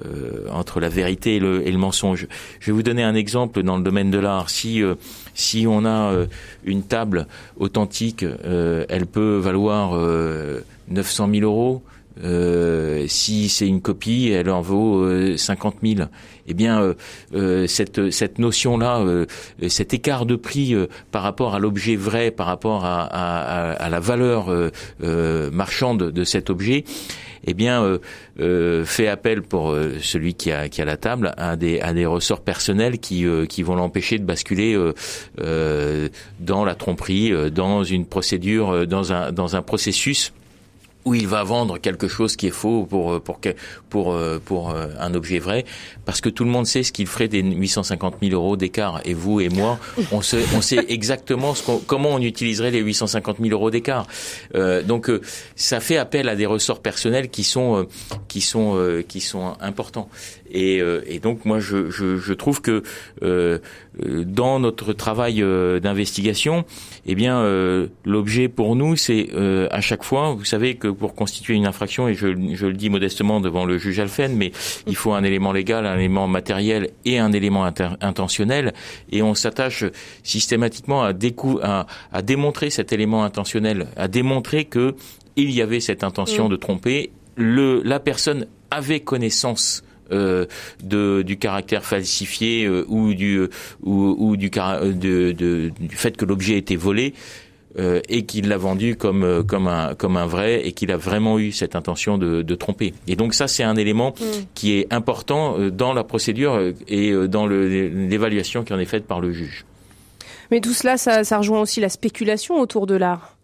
euh, entre la vérité et le, et le, mensonge. Je vais vous donner un exemple dans le domaine de l'art. Si si on a une table authentique, elle peut valoir 900 000 euros. Euh, si c'est une copie, elle en vaut euh, 50 000. Eh bien, euh, euh cette, cette notion-là, euh, cet écart de prix par rapport à l'objet vrai, par rapport à, à, à la valeur marchande de cet objet, eh bien, fait appel pour celui qui a, qui a la table à des, à des ressorts personnels qui, qui vont l'empêcher de basculer dans la tromperie, dans une procédure, dans un, dans un processus où il va vendre quelque chose qui est faux pour pour pour pour, euh, un objet vrai, parce que tout le monde sait ce qu'il ferait des 850 000 euros d'écart. Et vous et moi, on sait on sait exactement ce comment on utiliserait les 850 000 euros d'écart. Euh, donc euh, ça fait appel à des ressorts personnels qui sont euh, qui sont qui sont importants. Et, et donc moi je, je, je trouve que dans notre travail d'investigation, eh bien l'objet pour nous c'est à chaque fois, vous savez que pour constituer une infraction, et je, je, le dis modestement devant le juge Alphen, mais il faut un élément légal, un élément matériel et un élément intentionnel, et on s'attache systématiquement à, à, à, démontrer cet élément intentionnel, à démontrer que il y avait cette intention mm. de tromper, le, la personne avait connaissance euh, de, du caractère falsifié euh, ou du ou, ou du, de, de, du fait que l'objet était volé euh, et qu'il l'a vendu comme euh, comme un comme un vrai et qu'il a vraiment eu cette intention de, de tromper. Et donc ça c'est un élément mm. qui est important dans la procédure et dans l'évaluation qui en est faite par le juge. Mais tout cela, ça, ça rejoint aussi la spéculation autour de l'art.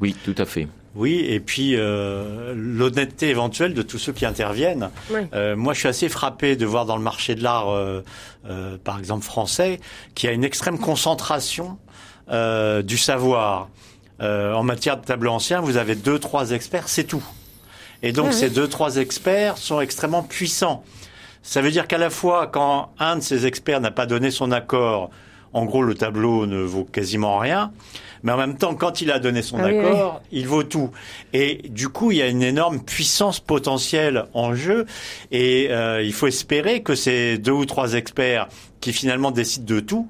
Oui, tout à fait. Oui, et puis euh, l'honnêteté éventuelle de tous ceux qui interviennent. Euh, moi, je suis assez frappé de voir dans le marché de l'art, euh, par exemple français, qu'il y a une extrême concentration euh, du savoir. Euh, en matière de tableau ancien, vous avez deux, trois experts, c'est tout. Et donc ces deux, trois experts sont extrêmement puissants. Ça veut dire qu'à la fois, quand un de ces experts n'a pas donné son accord, en gros, le tableau ne vaut quasiment rien. Mais en même temps, quand il a donné son Ah oui, accord, il vaut tout. Et du coup, il y a une énorme puissance potentielle en jeu, et euh, il faut espérer que ces deux ou trois experts qui finalement décident de tout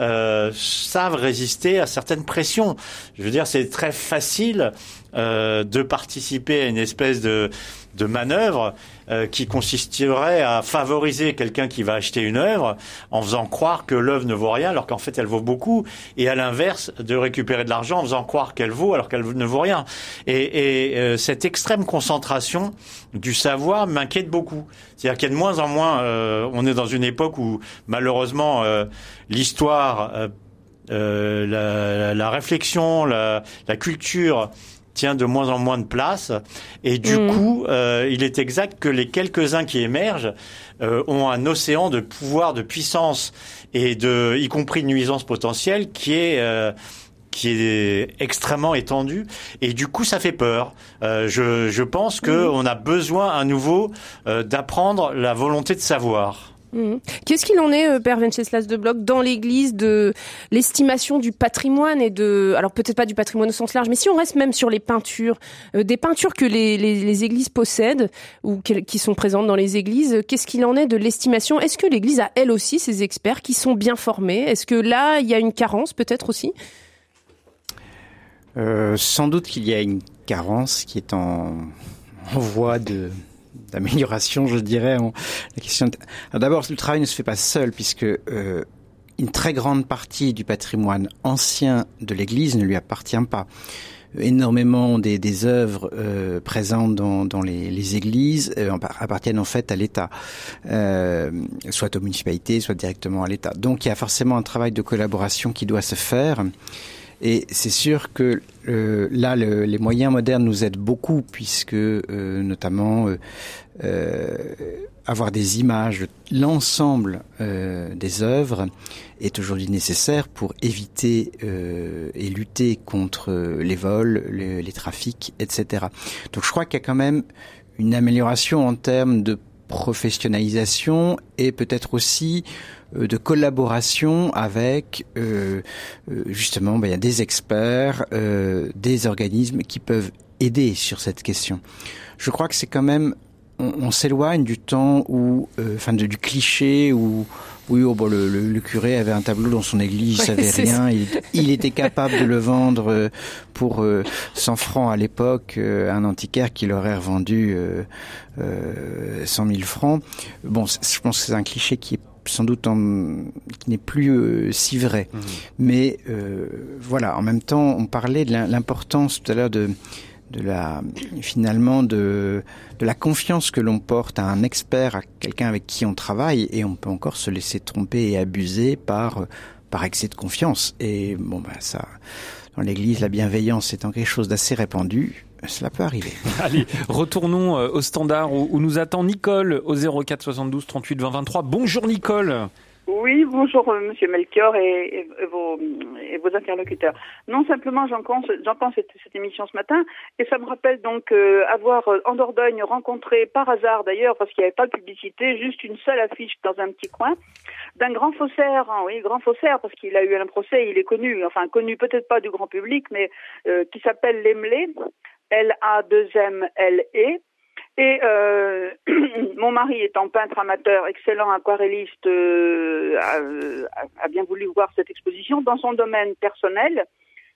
euh, savent résister à certaines pressions. Je veux dire, c'est très facile euh, de participer à une espèce de, de manœuvre euh, qui consisterait à favoriser quelqu'un qui va acheter une œuvre en faisant croire que l'œuvre ne vaut rien alors qu'en fait elle vaut beaucoup et à l'inverse de récupérer de l'argent en faisant croire qu'elle vaut alors qu'elle ne vaut rien. Et, et euh, cette extrême concentration du savoir m'inquiète beaucoup. C'est-à-dire qu'il y a de moins en moins euh, on est dans une époque où malheureusement euh, l'histoire euh, euh, la, la, réflexion la, la culture tient de moins en moins de place. Et du Mhm. coup, euh, il est exact que les quelques-uns qui émergent euh, ont un océan de pouvoir, de puissance et de, y compris de nuisance potentielle, qui est euh, qui est extrêmement étendu et du coup ça fait peur. Euh, je, je pense que on a besoin à nouveau euh, d'apprendre la volonté de savoir. Mhm. Qu'est-ce qu'il en est, euh, Père Venceslas de Bloch, dans l'Église de l'estimation du patrimoine et de, alors peut-être pas du patrimoine au sens large, mais si on reste même sur les peintures, euh, des peintures que les, les, Églises possèdent ou qui sont présentes dans les Églises, qu'est-ce qu'il en est de l'estimation? Est-ce que l'Église a elle aussi ses experts qui sont bien formés? Est-ce que là il y a une carence peut-être aussi? Euh, sans doute qu'il y a une carence qui est en voie de d'amélioration, je dirais. La question. D'abord, le travail ne se fait pas seul, puisque euh, une très grande partie du patrimoine ancien de l'Église ne lui appartient pas. Énormément des, des œuvres euh, présentes dans, dans les, les églises euh, en- appartiennent en fait à l'État, euh, soit aux municipalités, soit directement à l'État. Donc il y a forcément un travail de collaboration qui doit se faire. Et c'est sûr que euh, là, le- les moyens modernes nous aident beaucoup, puisque euh, notamment euh, euh, avoir des images, l'ensemble euh, des œuvres est aujourd'hui nécessaire pour éviter euh, et lutter contre les vols, les, les trafics, etc. Donc je crois qu'il y a quand même une amélioration en termes de professionnalisation et peut-être aussi euh, de collaboration avec euh, euh, justement ben, des experts, des organismes qui peuvent aider sur cette question. Je crois que c'est quand même on, on s'éloigne du temps où, euh, enfin, de- du cliché où, oui, oh, bon, le, le- le curé avait un tableau dans son église, il savait rien, il, il était capable de le vendre euh, pour euh, 100 francs à l'époque, euh, à un antiquaire qui l'aurait revendu euh, euh, 100 000 francs. Bon, je pense que c'est un cliché qui est sans doute en, qui n'est plus euh, si vrai. Mais euh, voilà, en même temps, on parlait de l'im- l'importance tout à l'heure de de la finalement de de la confiance que l'on porte à un expert, à quelqu'un avec qui on travaille, et on peut encore se laisser tromper et abuser par par excès de confiance. Et bon, ben ça, dans l'Église, la bienveillance étant quelque chose d'assez répandu, cela peut arriver. Allez, retournons euh, au standard où nous attend Nicole au 04 72 38 20 23. Bonjour Nicole. Oui, bonjour euh, Monsieur Melchior et, vos, et vos interlocuteurs. Non, simplement j'entends cette, cette émission ce matin et ça me rappelle donc euh, avoir euh, en Dordogne rencontré par hasard d'ailleurs parce qu'il n'y avait pas de publicité, juste une seule affiche dans un petit coin d'un grand faussaire, hein, oui, grand faussaire parce qu'il a eu un procès, il est connu, enfin connu peut-être pas du grand public, mais qui s'appelle Lemley, L-A-2-M-L-E. Et euh, mon mari étant peintre amateur, excellent aquarelliste, euh, a, a- bien voulu voir cette exposition dans son domaine personnel.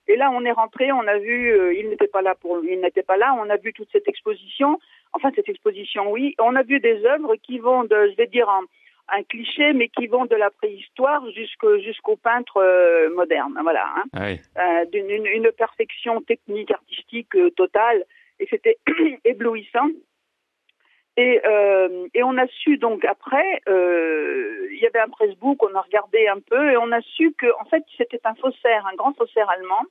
Et là, on est rentré, on a vu, euh, il n'était pas là pour, il n'était pas là, on a vu toute cette exposition. Enfin, cette exposition, oui. On a vu des œuvres qui vont de, je vais dire un, un cliché, mais qui vont de la préhistoire jusqu'au jusqu'au peintre euh, moderne. Voilà. Hein Ouais. euh, d'une une, une perfection technique, artistique euh, totale, et c'était éblouissant. Et, euh, et on a su donc après, euh, il y avait un pressbook, on a regardé un peu, et on a su que en fait c'était un faussaire, un grand faussaire allemand,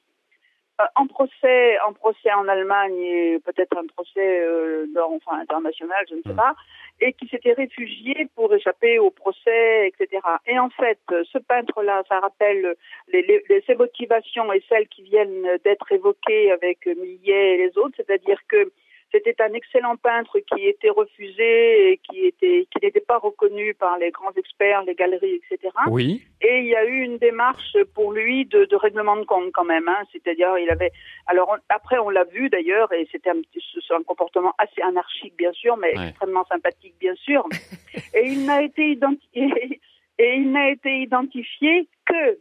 euh, en procès, en procès en Allemagne et peut-être un procès euh, dans- enfin international, je ne sais pas, et qui s'était réfugié pour échapper au procès, etc. Et en fait, ce peintre-là, ça rappelle les, les- les- ses motivations et celles qui viennent d'être évoquées avec Millet et les autres, c'est-à-dire que C'était un excellent peintre qui était refusé et qui était qui n'était pas reconnu par les grands experts, les galeries, etc. Oui. Et il y a eu une démarche pour lui de, de règlement de compte quand même. Hein. C'est-à-dire, il avait. Alors on- après, on l'a vu d'ailleurs, et c'était un, comportement assez anarchique bien sûr, mais Ouais. extrêmement sympathique bien sûr. et il n'a été identifié. Et il n'a été identifié que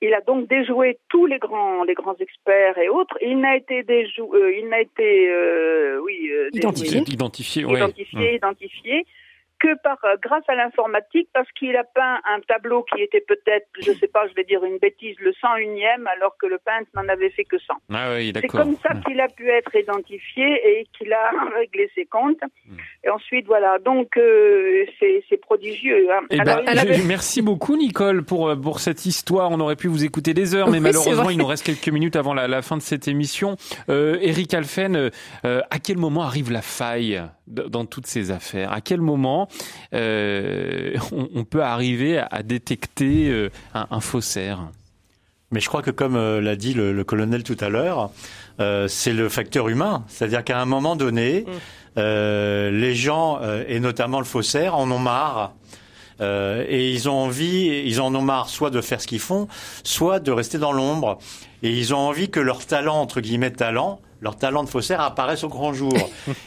il a donc déjoué tous les grands, les grands experts et autres. Il n'a été déjou, euh, il n'a été, euh, oui, euh, Identifié. déjoué, Identifié, ouais. identifié, identifié que par euh, grâce à l'informatique, parce qu'il a peint un tableau qui était peut-être, je sais pas, je vais dire une bêtise, le 101e, alors que le peintre n'en avait fait que 100. Ah oui, C'est comme ça qu'il a pu être identifié et qu'il a réglé ses comptes. Et ensuite, voilà. Donc, euh, c'est c'est prodigieux. hein. Eh Alors, ben, avait- merci beaucoup Nicole pour euh, pour cette histoire. On aurait pu vous écouter des heures, mais Oui, malheureusement il nous reste quelques minutes avant la, la fin de cette émission. Euh, Eric Alphen, euh, euh, à quel moment arrive la faille? Dans toutes ces affaires À quel moment euh, on, on peut arriver à, à détecter euh, un, un faussaire? Mais je crois que comme euh, l'a dit le, le colonel tout à l'heure, euh, c'est le facteur humain. C'est-à-dire qu'à un moment donné, euh, les gens, euh, et notamment le faussaire, en ont marre. Euh, et ils ont envie, ils en ont marre soit de faire ce qu'ils font, soit de rester dans l'ombre. Et ils ont envie que leur talent, entre guillemets talent, leur talent de faussaire apparaisse au grand jour.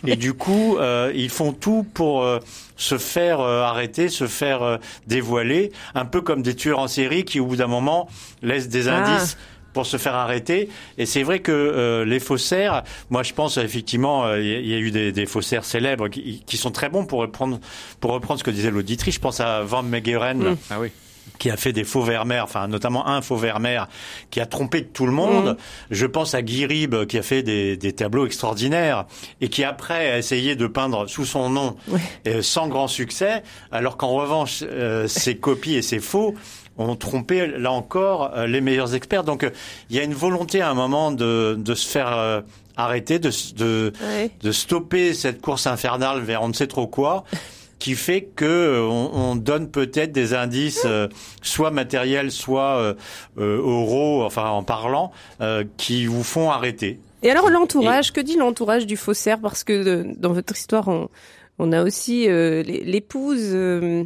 et du coup, euh, ils font tout pour euh, se faire euh, arrêter, se faire euh, dévoiler, un peu comme des tueurs en série qui, au bout d'un moment, laissent des Ah. indices pour se faire arrêter. Et c'est vrai que euh, les faussaires, moi je pense effectivement, euh, il y, a- il y a eu des, des faussaires célèbres qui, qui sont très bons pour reprendre, pour reprendre ce que disait l'auditrice. Je pense à Van Meegeren. Ah oui. Qui a fait des faux vermeers, enfin notamment un faux vermeer qui a trompé tout le monde. Je pense à Guy Ribes qui a fait des, des tableaux extraordinaires et qui après a essayé de peindre sous son nom euh, sans grand succès, alors qu'en revanche euh, ses copies et ses faux ont trompé là encore euh, les meilleurs experts. Donc euh, il y a une volonté à un moment de, de se faire arrêter, de, de, de stopper cette course infernale vers on ne sait trop quoi qui fait que euh, on, on donne peut-être des indices euh, soit matériels soit euh, euh, oraux enfin en parlant euh, qui vous font arrêter. Et alors l'entourage, que dit l'entourage du faussaire? Parce que dans votre histoire, on, on a aussi euh, l'épouse euh,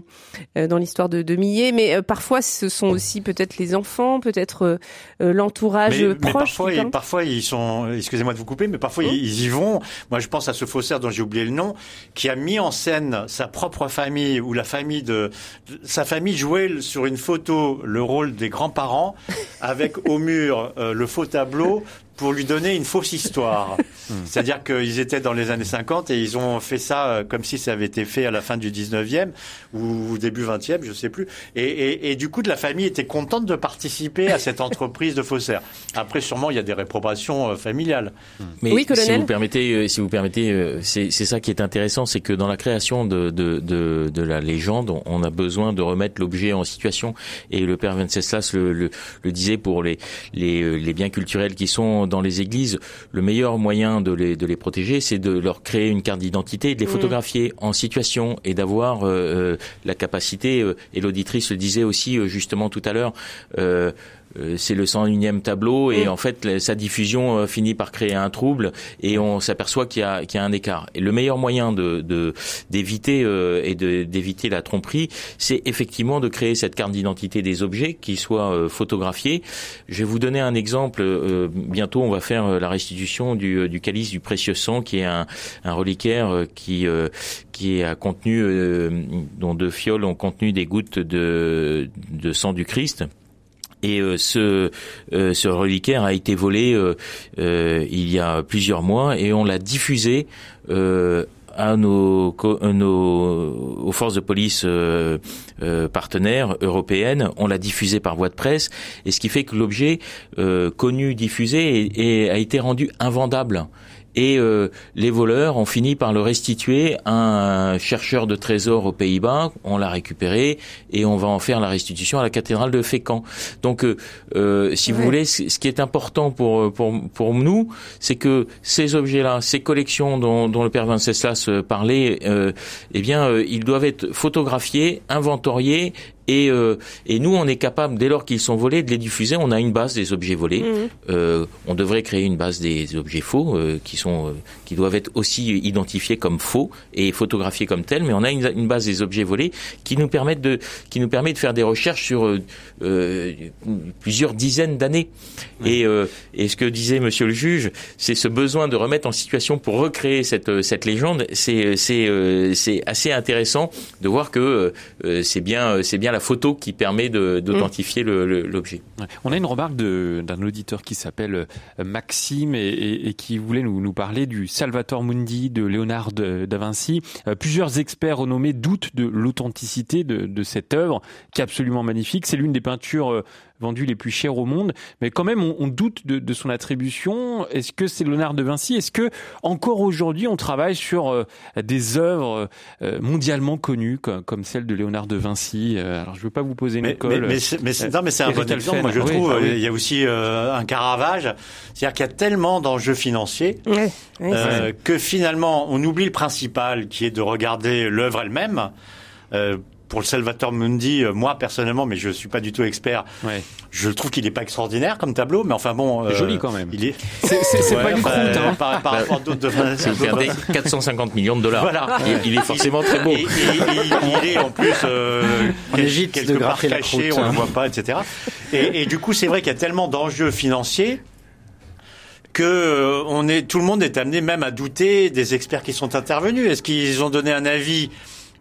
euh, dans l'histoire de, de Millet, mais parfois ce sont aussi peut-être les enfants, peut-être l'entourage mais, mais proche. parfois, ils, peint. parfois ils sont, excusez-moi de vous couper, mais parfois ils, ils y vont. Moi, je pense à ce faussaire dont j'ai oublié le nom, qui a mis en scène sa propre famille ou la famille de, de- sa famille jouait sur une photo le rôle des grands-parents avec au mur euh, le faux tableau pour lui donner une fausse histoire. C'est-à-dire qu'ils étaient dans les années 50 et ils ont fait ça euh, comme si ça avait été fait à la fin du 19e ou début 20e, je sais plus. Et, et, et du coup, de la famille était contente de participer à cette entreprise de faussaire. Après, sûrement, il y a des réprobations euh, familiales. Mais Oui, si colonel. vous permettez, euh, si vous permettez, euh, c'est c'est ça qui est intéressant, c'est que dans la création de, de, de, de la légende, on- a besoin de remettre l'objet en situation. Et le père Venceslas le, le, le disait pour les, les, euh, les biens culturels qui sont dans les églises, le meilleur moyen de les, de les protéger, c'est de leur créer une carte d'identité, de les photographier en situation et d'avoir euh, euh, la capacité. euh, et l'auditrice le disait aussi justement tout à l'heure. Euh, c'est le 101e tableau et en fait sa diffusion euh, finit par créer un trouble et on s'aperçoit qu'il y a, qu'il y a un écart. Et le meilleur moyen de de- d'éviter euh, et de d'éviter la tromperie, c'est effectivement de créer cette carte d'identité des objets qui soit euh, photographiée. Je vais vous donner un exemple. euh, bientôt, on va faire la restitution du, du calice du précieux sang, qui est un, un reliquaire qui euh, qui a contenu euh, dont deux fioles ont contenu des gouttes de de sang du Christ. Et euh, ce, euh, ce reliquaire a été volé euh, euh, il y a plusieurs mois et on l'a diffusé euh, à nos, nos aux forces de police euh, euh, partenaires européennes. On l'a diffusé par voie de presse et ce qui fait que l'objet euh, connu diffusé est- est- a été rendu invendable. Et euh, les voleurs ont fini par le restituer à un chercheur de trésors aux Pays-Bas. On l'a récupéré et on va en faire la restitution à la cathédrale de Fécamp. Donc, euh, euh, si vous voulez, ce qui est important pour pour pour nous, c'est que ces objets-là, ces collections dont, dont le père Venceslas euh, parlait, euh, eh bien, euh, ils doivent être photographiés, inventoriés Et, euh, et nous, on est capable, dès lors qu'ils sont volés, de les diffuser. On a une base des objets volés. Mhm. Euh, on devrait créer une base des objets faux euh, qui sont, euh, qui doivent être aussi identifiés comme faux et photographiés comme tels. Mais on a une, une base des objets volés qui nous permettent de, qui nous permet de faire des recherches sur euh, euh, plusieurs dizaines d'années. Et, euh, et ce que disait Monsieur le juge, c'est ce besoin de remettre en situation pour recréer cette, cette légende. C'est, c'est, euh, c'est assez intéressant de voir que euh, c'est bien, c'est bien la photo qui permet d'authentifier le- l'objet. Ouais. On a une remarque d'un auditeur qui s'appelle euh, Maxime et, et- et qui voulait nous, nous parler du Salvator Mundi de Léonard de- da Vinci. Euh, plusieurs experts renommés doutent de l'authenticité de, de cette œuvre, qui est absolument magnifique. C'est l'une des peintures euh, vendues les plus chères au monde, mais quand même on, on doute de, de son attribution. Est-ce que c'est Léonard de Vinci? Est-ce que encore aujourd'hui on travaille sur euh, des œuvres euh, mondialement connues comme, comme celle de Léonard de Vinci? Euh, Alors je veux pas vous poser une Mais, colle. mais, mais c'est, mais c'est- non, mais c'est un bon exemple. Moi, je Alphen, trouve. oui, ah oui. euh, Il y a aussi euh, un Caravage. C'est-à-dire qu'il y a tellement d'enjeux financiers euh, que finalement, on oublie le principal, qui est de regarder l'œuvre elle-même. Euh, pour le Salvator Mundi, euh, moi personnellement, mais je suis pas du tout expert, Ouais. je trouve qu'il est pas extraordinaire comme tableau, mais enfin bon, euh, Joli quand même. Il est. C'est- Ouais, pas une bah, croûte, hein. Par, par rapport à d'autres. de- Si vous d'autres- perdez 450 millions de dollars, Voilà. il, il est forcément très beau. Et, et- et- il est en plus euh, On quel- évite quelque de part caché, croûte, on hein. le voit pas, etc. Et, et du coup, c'est vrai qu'il y a tellement d'enjeux financiers que euh, on est, tout le monde est amené même à douter des experts qui sont intervenus. Est-ce qu'ils ont donné un avis?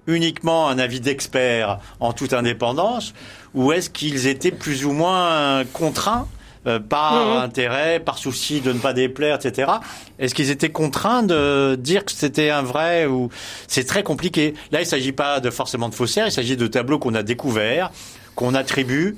Uniquement un avis d'expert en toute indépendance, ou est-ce qu'ils étaient plus ou moins contraints euh, par intérêt, par souci de ne pas déplaire, etc. Est-ce qu'ils étaient contraints de dire que c'était un vrai ou c'est très compliqué. Là, il s'agit pas de forcément de faussaires, il s'agit de tableaux qu'on a découverts, qu'on attribue.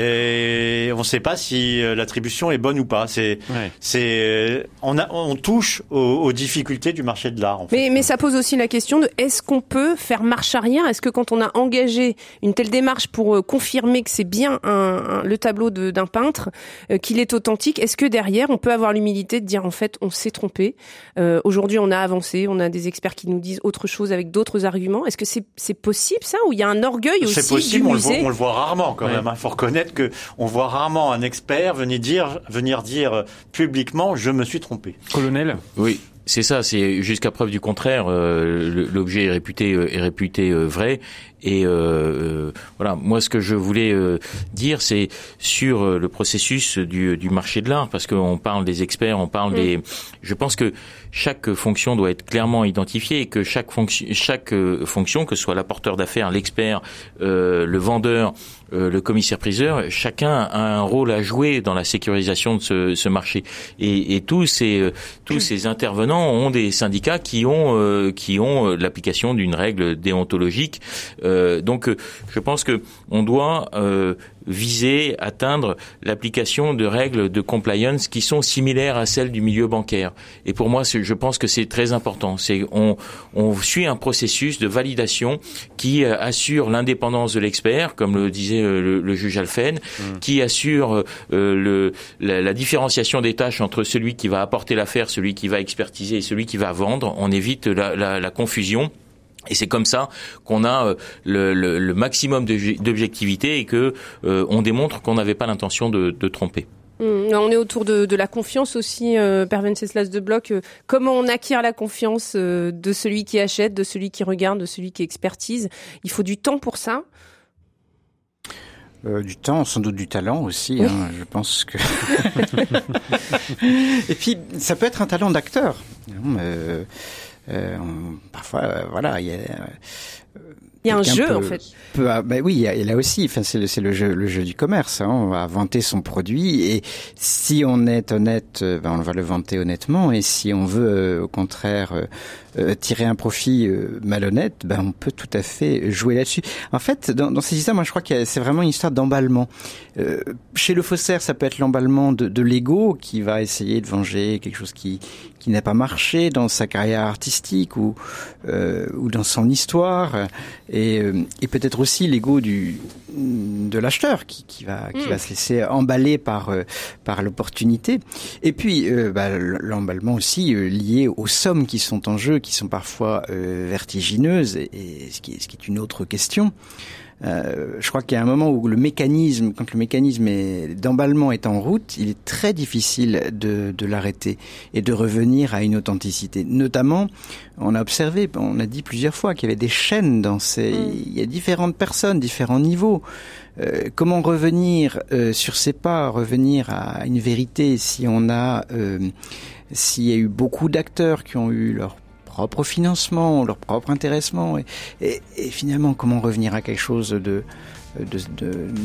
Et on ne sait pas si euh, l'attribution est bonne ou pas. C'est, Ouais. c'est, euh, on, a, on touche aux, aux difficultés du marché de l'art. En fait. Mais, mais ça pose aussi la question de est-ce qu'on peut faire marche arrière? Est-ce que quand on a engagé une telle démarche pour euh, confirmer que c'est bien un, un- le tableau de- d'un peintre, euh, qu'il est authentique, est-ce que derrière on peut avoir l'humilité de dire en fait on s'est trompé? Euh, Aujourd'hui on a avancé, on a des experts qui nous disent autre chose avec d'autres arguments. Est-ce que c'est c'est possible ça? Ou il y a un orgueil aussi C'est possible, du on le, voit, musée? on le voit rarement quand Ouais. même. Il faut reconnaître que on voit rarement un expert venir dire, venir dire euh, publiquement je me suis trompé. Colonel Oui, c'est ça. C'est jusqu'à preuve du contraire. euh, L'objet est réputé euh, est réputé euh, vrai. Et euh, euh, voilà, moi ce que je voulais euh, dire, c'est sur euh, le processus du, du marché de l'art, parce qu'on parle des experts, on parle des. Je pense que chaque fonction doit être clairement identifiée et que chaque fonction, chaque euh, fonction, que ce soit l'apporteur d'affaires, l'expert, euh, le vendeur, euh, le commissaire-priseur, chacun a un rôle à jouer dans la sécurisation de ce, marché. Et, tous ces euh, tous ces intervenants ont des syndicats qui ont euh, qui ont l'application d'une règle déontologique. Donc, je pense que on doit viser atteindre l'application de règles de compliance qui sont similaires à celles du milieu bancaire. Et pour moi, je pense que c'est très important. C'est on on suit un processus de validation qui euh, assure l'indépendance de l'expert, comme le disait euh, le, le juge Alphen, qui assure euh, le, la, la différenciation des tâches entre celui qui va apporter l'affaire, celui qui va expertiser et celui qui va vendre. On évite la, la, la confusion. Et c'est comme ça qu'on a euh, le, le, le maximum d'objectivité et que euh, on démontre qu'on n'avait pas l'intention de, de tromper. Hum, On est autour de, de la confiance aussi, euh, Père Venceslas de Bloch. euh, comment on acquiert la confiance euh, de celui qui achète, de celui qui regarde, de celui qui expertise? Il faut du temps pour ça? Euh, du temps, sans doute du talent aussi. Oui. hein, je pense que. Et puis, ça peut être un talent d'acteur. euh, on- parfois, euh, voilà, il y a. Il y a un jeu, peut- en fait. peut- oui, et là aussi, enfin, c'est le, jeu, le jeu du commerce. hein, on va vanter son produit et si on est honnête, euh, ben, on va le vanter honnêtement. Et si on veut, euh, au contraire, euh, euh, tirer un profit euh, malhonnête, ben, on peut tout à fait jouer là-dessus. En fait, dans, dans ces histoires, moi, je crois que c'est vraiment une histoire d'emballement. Euh, chez le faussaire, ça peut être l'emballement de, de l'ego qui va essayer de venger quelque chose qui qui n'a pas marché dans sa carrière artistique ou euh, ou dans son histoire. Et, euh, et peut-être aussi l'ego du de l'acheteur qui, qui va qui Mm. va se laisser emballer par euh, par l'opportunité. Et puis euh, bah, l'emballement aussi lié aux sommes qui sont en jeu qui sont parfois vertigineuses. Et, et ce qui est ce qui est une autre question Euh, je crois qu'il y a un moment où le mécanisme, quand le mécanisme d'emballement est en route, il est très difficile de, de l'arrêter et de revenir à une authenticité. Notamment, on a observé, on a dit plusieurs fois qu'il y avait des chaînes dans ces, mm. il y a différentes personnes, différents niveaux. Euh, comment revenir euh, sur ses pas, revenir à une vérité si on a, euh, s'il y a eu beaucoup d'acteurs qui ont eu leur propre financement, leur propre intéressement, et, finalement comment revenir à quelque chose de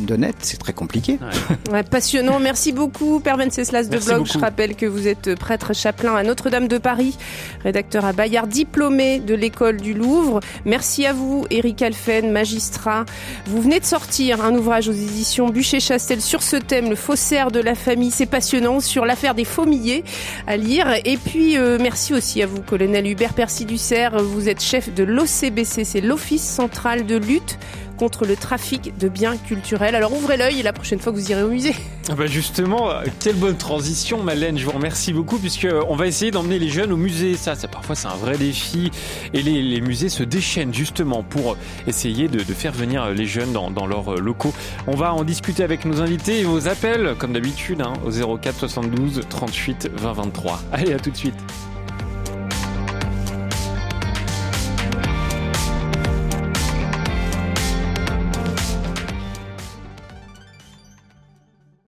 d'honnête, c'est très compliqué. Ouais. passionnant. Merci beaucoup, Père Venceslas de Blog. Je rappelle que vous êtes prêtre chapelain à Notre-Dame de Paris, rédacteur à Bayard, diplômé de l'école du Louvre. Merci à vous, Éric Alphen, magistrat. Vous venez de sortir un ouvrage aux éditions Bûcher-Chastel sur ce thème, le faussaire de la famille. C'est passionnant sur l'affaire des faux-millets à lire. Et puis, euh, merci aussi à vous, colonel Hubert Percy Dussert. Vous êtes chef de l'OCBC, c'est l'Office central de lutte contre le trafic de biens culturels. Alors ouvrez l'œil la prochaine fois que vous irez au musée. Ah bah justement, quelle bonne transition Malène, je vous remercie beaucoup puisque on va essayer d'emmener les jeunes au musée. Ça, parfois c'est un vrai défi et les, musées se déchaînent justement pour essayer de, faire venir les jeunes dans, dans, leurs locaux. On va en discuter avec nos invités et vos appels comme d'habitude hein, au 04 72 38 20 23. Allez, à tout de suite.